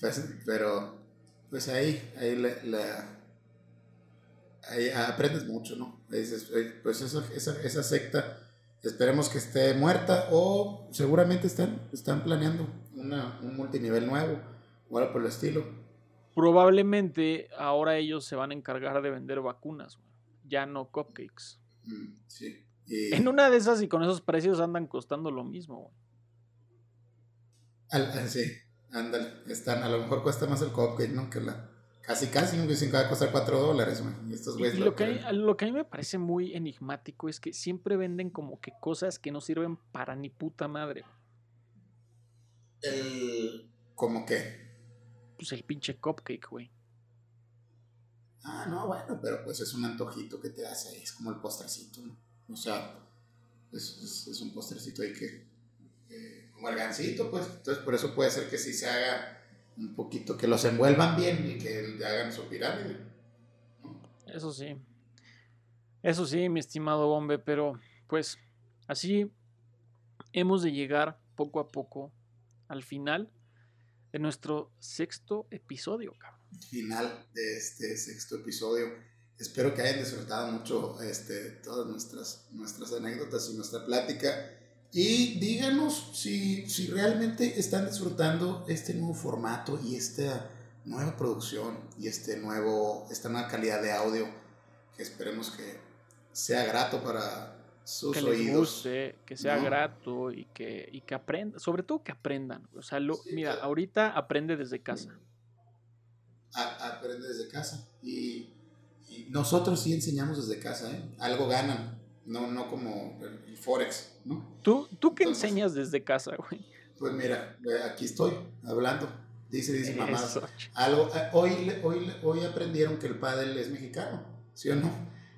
Pues, pero, pues ahí, ahí, le, le- ahí aprendes mucho, ¿no? Dices, "Oye, pues esa, esa, esa secta, esperemos que esté muerta o seguramente están, están planeando una, un multinivel nuevo o algo por el estilo. Probablemente ahora ellos se van a encargar de vender vacunas. Ya no cupcakes. Mm, sí. Y En una de esas y con esos precios andan costando lo mismo, al- sí, ándale, están, a lo mejor cuesta más el cupcake, ¿no? Que la, casi, casi, ¿no? Dicen que va a costar 4 dólares, güey. y Estos güeyes y lo lo, que a mí- creen. lo que a mí me parece muy enigmático es que siempre venden como que cosas que no sirven para ni puta madre. El, como que, Pues el pinche cupcake, güey. Ah, no, bueno, pero pues es un antojito que te hace ahí, es como el postrecito, ¿no? O sea, es, es, es un postrecito ahí que, gansito, pues, entonces por eso puede ser que sí se haga un poquito, que los envuelvan bien y que hagan su pirámide. Eso sí. Eso sí, mi estimado Bombe, pero pues así hemos de llegar poco a poco al final de nuestro sexto episodio, cabrón. Final de este sexto episodio. Espero que hayan disfrutado mucho este, todas nuestras, nuestras anécdotas y nuestra plática. Y díganos si, si realmente están disfrutando este nuevo formato y esta nueva producción y este nuevo, esta nueva calidad de audio que esperemos que sea grato para sus que les oídos. guste, que sea ¿no? grato y que, y que aprendan, sobre todo que aprendan. O sea, lo, Sí, mira, claro. ahorita aprende desde casa. A- aprende desde casa. Y, y nosotros sí enseñamos desde casa, ¿eh? Algo ganan, no, no como el, Forex, ¿no? ¿Tú, tú qué Entonces- enseñas desde casa, güey? Pues mira, ve, aquí estoy hablando. Dice, dice mamá. Algo, eh, hoy, hoy, hoy aprendieron que el pádel es mexicano, ¿sí o no?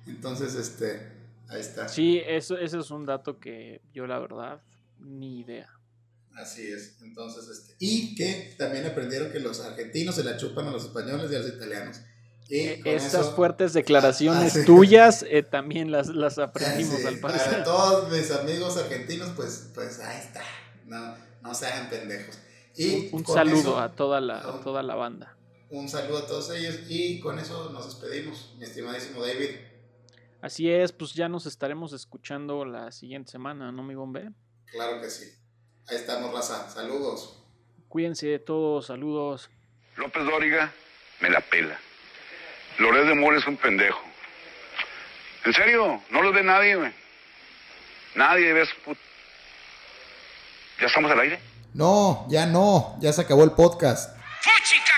Entonces, este, ahí está. Sí, eso, ese es un dato que yo la verdad ni idea. Así es. Entonces, este, y que también aprendieron que los argentinos se la chupan a los españoles y a los italianos. Eh, eso- fuertes declaraciones Ah, sí. tuyas eh, también las, las aprendimos Sí, al Para parecer. todos mis amigos argentinos, pues, pues ahí está. No, no se hagan pendejos. Y Un saludo eso- a toda la, a toda la banda. Un saludo a todos ellos y con eso nos despedimos, mi estimadísimo David. Así es, pues ya nos estaremos escuchando la siguiente semana, ¿no, mi bombe? Claro que sí. Ahí estamos, raza. Saludos. Cuídense de todos, saludos. López Dóriga me la pela. Loret de Mora es un pendejo. En serio, no los ve nadie, güey. Nadie ve su put... ¿Ya estamos al aire? No, ya no, ya se acabó el podcast. ¡Fuchica!